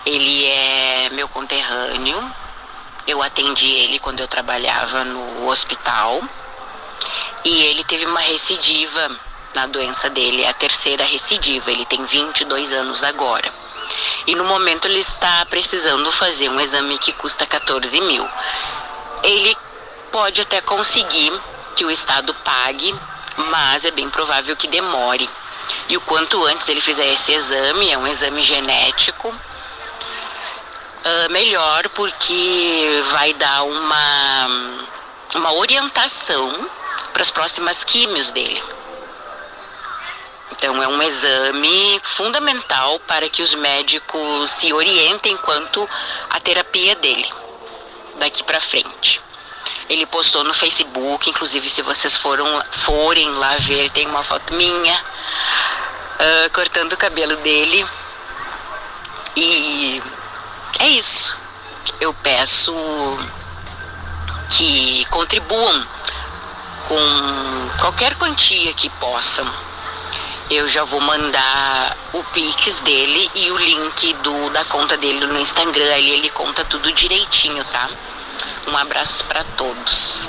ele é meu conterrâneo. Eu atendi ele quando eu trabalhava no hospital. E ele teve uma recidiva na doença dele, a terceira recidiva. Ele tem 22 anos agora. E no momento ele está precisando fazer um exame que custa 14 mil. Ele pode até conseguir que o Estado pague, mas é bem provável que demore. E o quanto antes ele fizer esse exame, é um exame genético, uh, melhor, porque vai dar uma, uma orientação para as próximas químios dele. Então, é um exame fundamental para que os médicos se orientem quanto à terapia dele daqui para frente. Ele postou no Facebook, inclusive se vocês foram, forem lá ver, tem uma foto minha uh, cortando o cabelo dele. E é isso. Eu peço que contribuam com qualquer quantia que possam. Eu já vou mandar o Pix dele e o link do, da conta dele no Instagram. Ali ele conta tudo direitinho, tá? Um abraço para todos.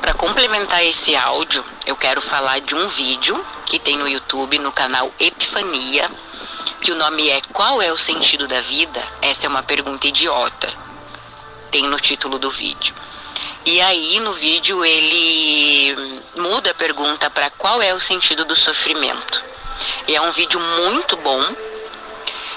Para complementar esse áudio, eu quero falar de um vídeo que tem no YouTube, no canal Epifania, que o nome é Qual é o sentido da vida? Essa é uma pergunta idiota. Tem no título do vídeo. E aí no vídeo ele muda a pergunta para qual é o sentido do sofrimento. E é um vídeo muito bom.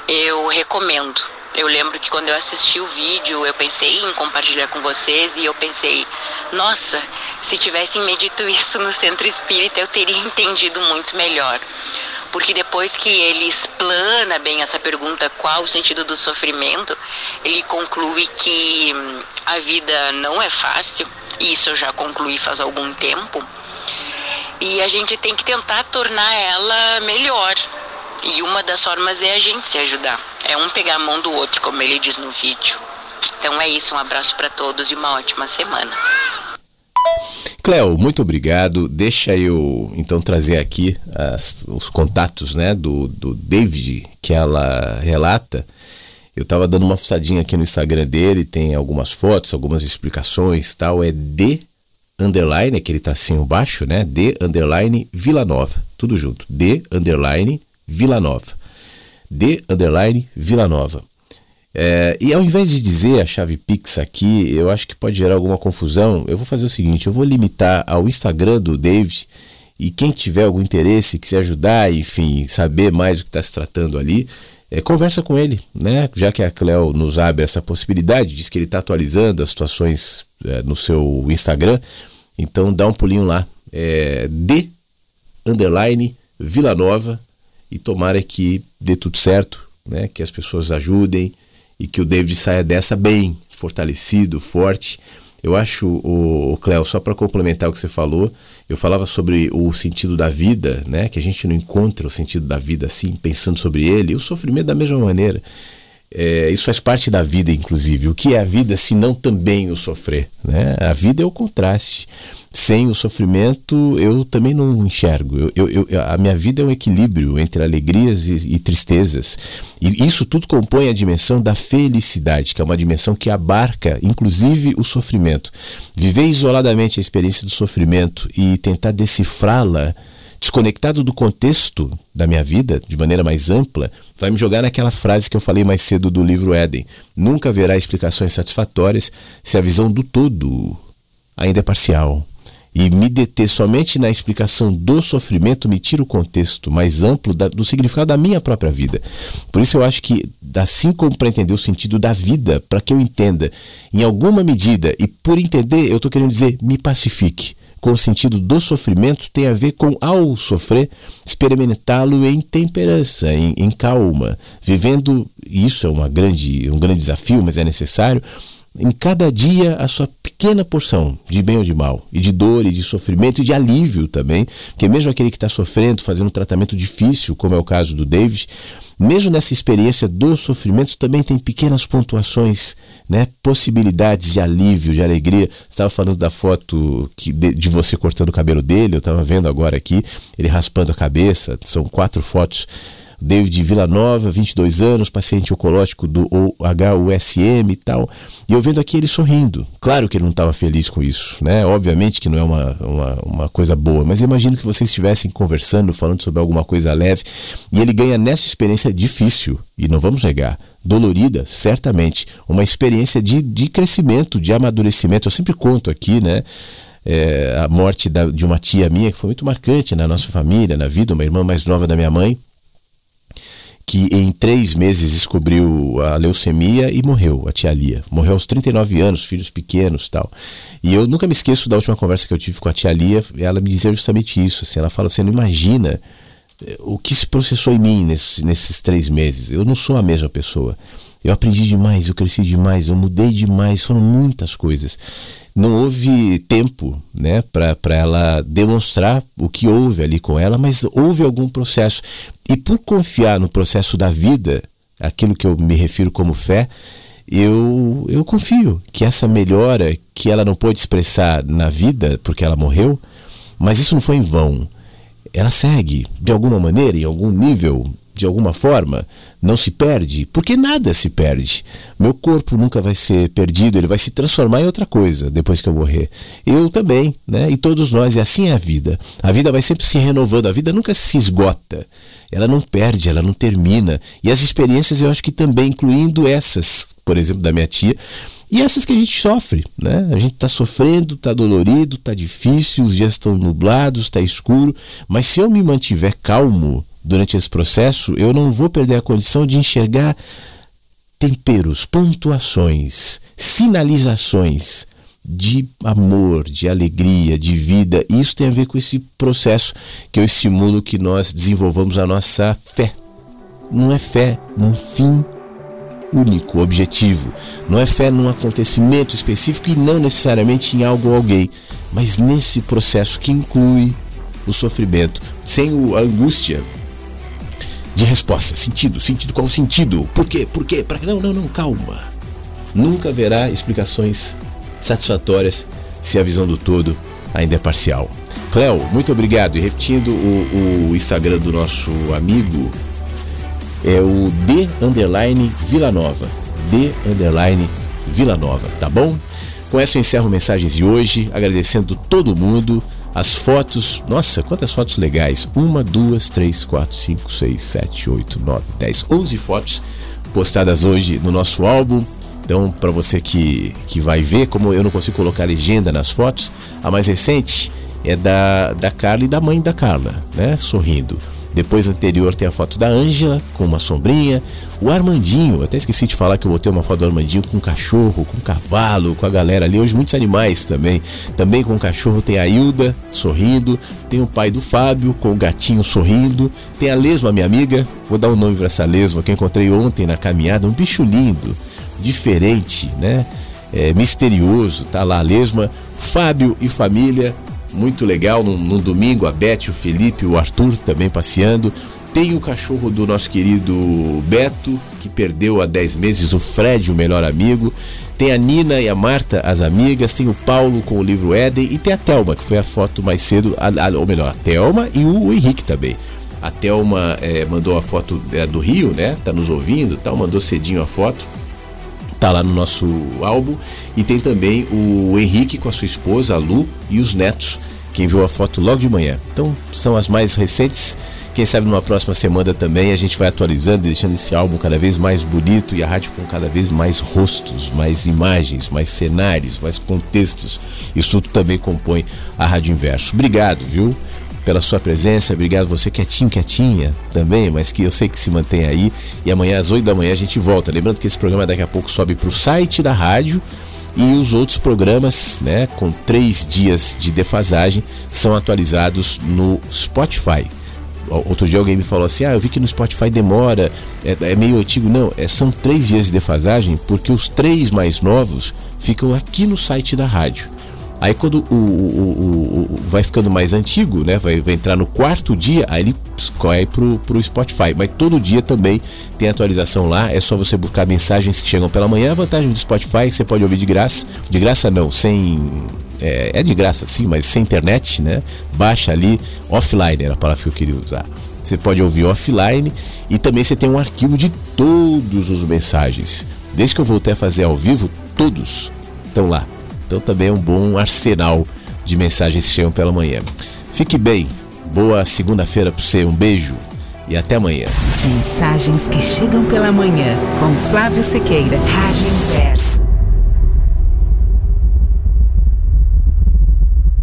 Eu recomendo. Eu lembro que quando eu assisti o vídeo, eu pensei em compartilhar com vocês e eu pensei, nossa, se tivessem me dito isso no centro espírita, eu teria entendido muito melhor porque depois que ele explana bem essa pergunta, qual o sentido do sofrimento, ele conclui que hum, a vida não é fácil, e isso eu já concluí faz algum tempo, e a gente tem que tentar tornar ela melhor. E uma das formas é a gente se ajudar. É um pegar a mão do outro, como ele diz no vídeo. Então é isso, um abraço para todos e uma ótima semana. Cléo, muito obrigado. Deixa eu então trazer aqui as, os contatos né, do, do David que ela relata. Eu estava dando uma fuçadinha aqui no Instagram dele, tem algumas fotos, algumas explicações tal. É D underline, aquele tracinho baixo, né? D underline Vila Nova. Tudo junto. D underline Vila Nova. D underline Vila Nova. É, e ao invés de dizer a chave Pix aqui, eu acho que pode gerar alguma confusão. Eu vou fazer o seguinte: eu vou limitar ao Instagram do David. E quem tiver algum interesse, quiser ajudar, enfim, saber mais do que está se tratando ali, é, conversa com ele, né? Já que a Cleo nos abre essa possibilidade, diz que ele está atualizando as situações é, no seu Instagram, então dá um pulinho lá. É, D underline Vila Nova e tomara que dê tudo certo, né? Que as pessoas ajudem e que o David saia dessa bem, fortalecido, forte. Eu acho, o, o Cléo, só para complementar o que você falou, eu falava sobre o sentido da vida, né? Que a gente não encontra o sentido da vida assim, pensando sobre ele, e o sofrimento da mesma maneira. É, isso faz parte da vida, inclusive. O que é a vida se não também o sofrer? Né? A vida é o contraste. Sem o sofrimento, eu também não enxergo. Eu, eu, eu, a minha vida é um equilíbrio entre alegrias e, e, tristezas. E isso tudo compõe a dimensão da felicidade, que é uma dimensão que abarca, inclusive, o sofrimento. Viver isoladamente a experiência do sofrimento e tentar decifrá-la desconectado do contexto da minha vida, de maneira mais ampla, vai me jogar naquela frase que eu falei mais cedo do livro Éden. Nunca haverá explicações satisfatórias se a visão do todo ainda é parcial. E me deter somente na explicação do sofrimento me tira o contexto mais amplo da, do significado da minha própria vida. Por isso eu acho que, assim como para entender o sentido da vida, para que eu entenda em alguma medida, e por entender, eu estou querendo dizer, me pacifique com o sentido do sofrimento tem a ver com, ao sofrer, experimentá-lo em temperança, em, em, calma, vivendo, isso é uma grande, um grande desafio, mas é necessário, em cada dia a sua pequena porção de bem ou de mal, e de dor, e de sofrimento, e de alívio também, porque mesmo aquele que está sofrendo, fazendo um tratamento difícil, como é o caso do David, mesmo nessa experiência do sofrimento, também tem pequenas pontuações, né? possibilidades de alívio, de alegria. Você estava falando da foto que, de, de, você cortando o cabelo dele, eu estava vendo agora aqui, ele raspando a cabeça. São quatro fotos David Villanova, 22 anos, paciente oncológico do HUSM e tal. E eu vendo aqui ele sorrindo. Claro que ele não estava feliz com isso, né? Obviamente que não é uma, uma, uma coisa boa, mas imagino que vocês estivessem conversando, falando sobre alguma coisa leve, e ele ganha nessa experiência difícil, e não vamos negar, dolorida, certamente, uma experiência de, de crescimento, de amadurecimento. Eu sempre conto aqui, né? É, a morte da, de uma tia minha que foi muito marcante na nossa família, na vida, uma irmã mais nova da minha mãe, que em três meses descobriu a leucemia e morreu, a tia Lia. Morreu aos 39 anos, filhos pequenos tal. E eu nunca me esqueço da última conversa que eu tive com a tia Lia, ela me dizia justamente isso. Assim, ela fala: você não imagina eh, o que se processou em mim nesses três meses. Eu não sou a mesma pessoa. Eu aprendi demais, eu cresci demais, eu mudei demais, foram muitas coisas. Não houve tempo né, para ela demonstrar o que houve ali com ela, mas houve algum processo. E por confiar no processo da vida, aquilo que eu me refiro como fé, eu, eu confio que essa melhora que ela não pôde expressar na vida, porque ela morreu, mas isso não foi em vão. Ela segue, de alguma maneira, em algum nível, de alguma forma, não se perde, porque nada se perde. Meu corpo nunca vai ser perdido, ele vai se transformar em outra coisa depois que eu morrer. Eu também, né? E todos nós, e assim é a vida. A vida vai sempre se renovando, a vida nunca se esgota. Ela não perde, ela não termina. E as experiências eu acho que também, incluindo essas, por exemplo, da minha tia, e essas que a gente sofre, né? A gente está sofrendo, está dolorido, está difícil, os dias estão nublados, está escuro, mas se eu me mantiver calmo, durante esse processo, eu não vou perder a condição de enxergar temperos, pontuações, sinalizações de amor, de alegria, de vida. Isso tem a ver com esse processo que eu estimulo que nós desenvolvamos a nossa fé. Não é fé num fim único, objetivo. Não é fé num acontecimento específico e não necessariamente em algo ou alguém, mas nesse processo que inclui o sofrimento. Sem a angústia, de resposta. Sentido, sentido, qual o sentido? Por quê? Por quê? Pra... Não, não, não, calma. Nunca haverá explicações satisfatórias se a visão do todo ainda é parcial. Cléo, muito obrigado. E repetindo o, o Instagram do nosso amigo, é o D underline Vila Nova. D underline Vila Nova, tá bom? Com essa eu encerro mensagens de hoje, agradecendo todo mundo. As fotos, nossa, quantas fotos legais! Uma, duas, três, quatro, cinco, seis, sete, oito, nove, dez, onze fotos postadas hoje no nosso álbum. Então, para você que, que vai ver, como eu não consigo colocar legenda nas fotos, a mais recente é da, da Carla e da mãe da Carla, né? Sorrindo. Depois anterior tem a foto da Ângela com uma sombrinha. O Armandinho, até esqueci de falar que eu botei uma foto do Armandinho com um cachorro, com um cavalo, com a galera ali. Hoje muitos animais também. Também com o cachorro tem a Hilda sorrindo. Tem o pai do Fábio com o gatinho sorrindo. Tem a Lesma, minha amiga. Vou dar um nome para essa Lesma que eu encontrei ontem na caminhada. Um bicho lindo, diferente, né? É, misterioso. Tá lá a Lesma. Fábio e família muito legal. No, domingo, a Beth, o Felipe, o Arthur também passeando. Tem o cachorro do nosso querido Beto, que perdeu há 10 meses, o Fred, o melhor amigo. Tem a Nina e a Marta, as amigas. Tem o Paulo com o livro Éden. E tem a Thelma, que foi a foto mais cedo, a, a, ou melhor, a Thelma e o, o Henrique também. A Thelma é, mandou a foto é, do Rio, né? Tá nos ouvindo tal, mandou cedinho a foto tá lá no nosso álbum. E tem também o Henrique com a sua esposa, a Lu, e os netos, que enviou a foto logo de manhã. Então são as mais recentes. Quem sabe numa próxima semana também a gente vai atualizando, deixando esse álbum cada vez mais bonito e a rádio com cada vez mais rostos, mais imagens, mais cenários, mais contextos. Isso tudo também compõe a Rádio Inverso. Obrigado, viu? pela sua presença. Obrigado você quietinho, quietinha também, mas que eu sei que se mantém aí. E amanhã às 8 da manhã a gente volta. Lembrando que esse programa daqui a pouco sobe para o site da rádio e os outros programas, né, com três dias de defasagem, são atualizados no Spotify. Outro dia alguém me falou assim: Ah, eu vi que no Spotify demora, é, é meio antigo. Não, é, são três dias de defasagem, porque os três mais novos ficam aqui no site da rádio. Aí quando o, o, o, vai ficando mais antigo, né? Vai, vai, entrar no quarto dia, aí ele escolhe pro, pro Spotify. Mas todo dia também tem atualização lá. É só você buscar mensagens que chegam pela manhã. A vantagem do Spotify é que você pode ouvir de graça. De graça não, sem. É, é de graça sim, mas sem internet, né? Baixa ali, offline era a palavra que eu queria usar. Você pode ouvir offline e também você tem um arquivo de todos os mensagens. Desde que eu voltei a fazer ao vivo, todos estão lá. Então também é um bom arsenal de mensagens que chegam pela manhã. Fique bem, boa segunda-feira para você, um beijo e até amanhã. Mensagens que chegam pela manhã com Flávio Sequeira, Rádio Inverso.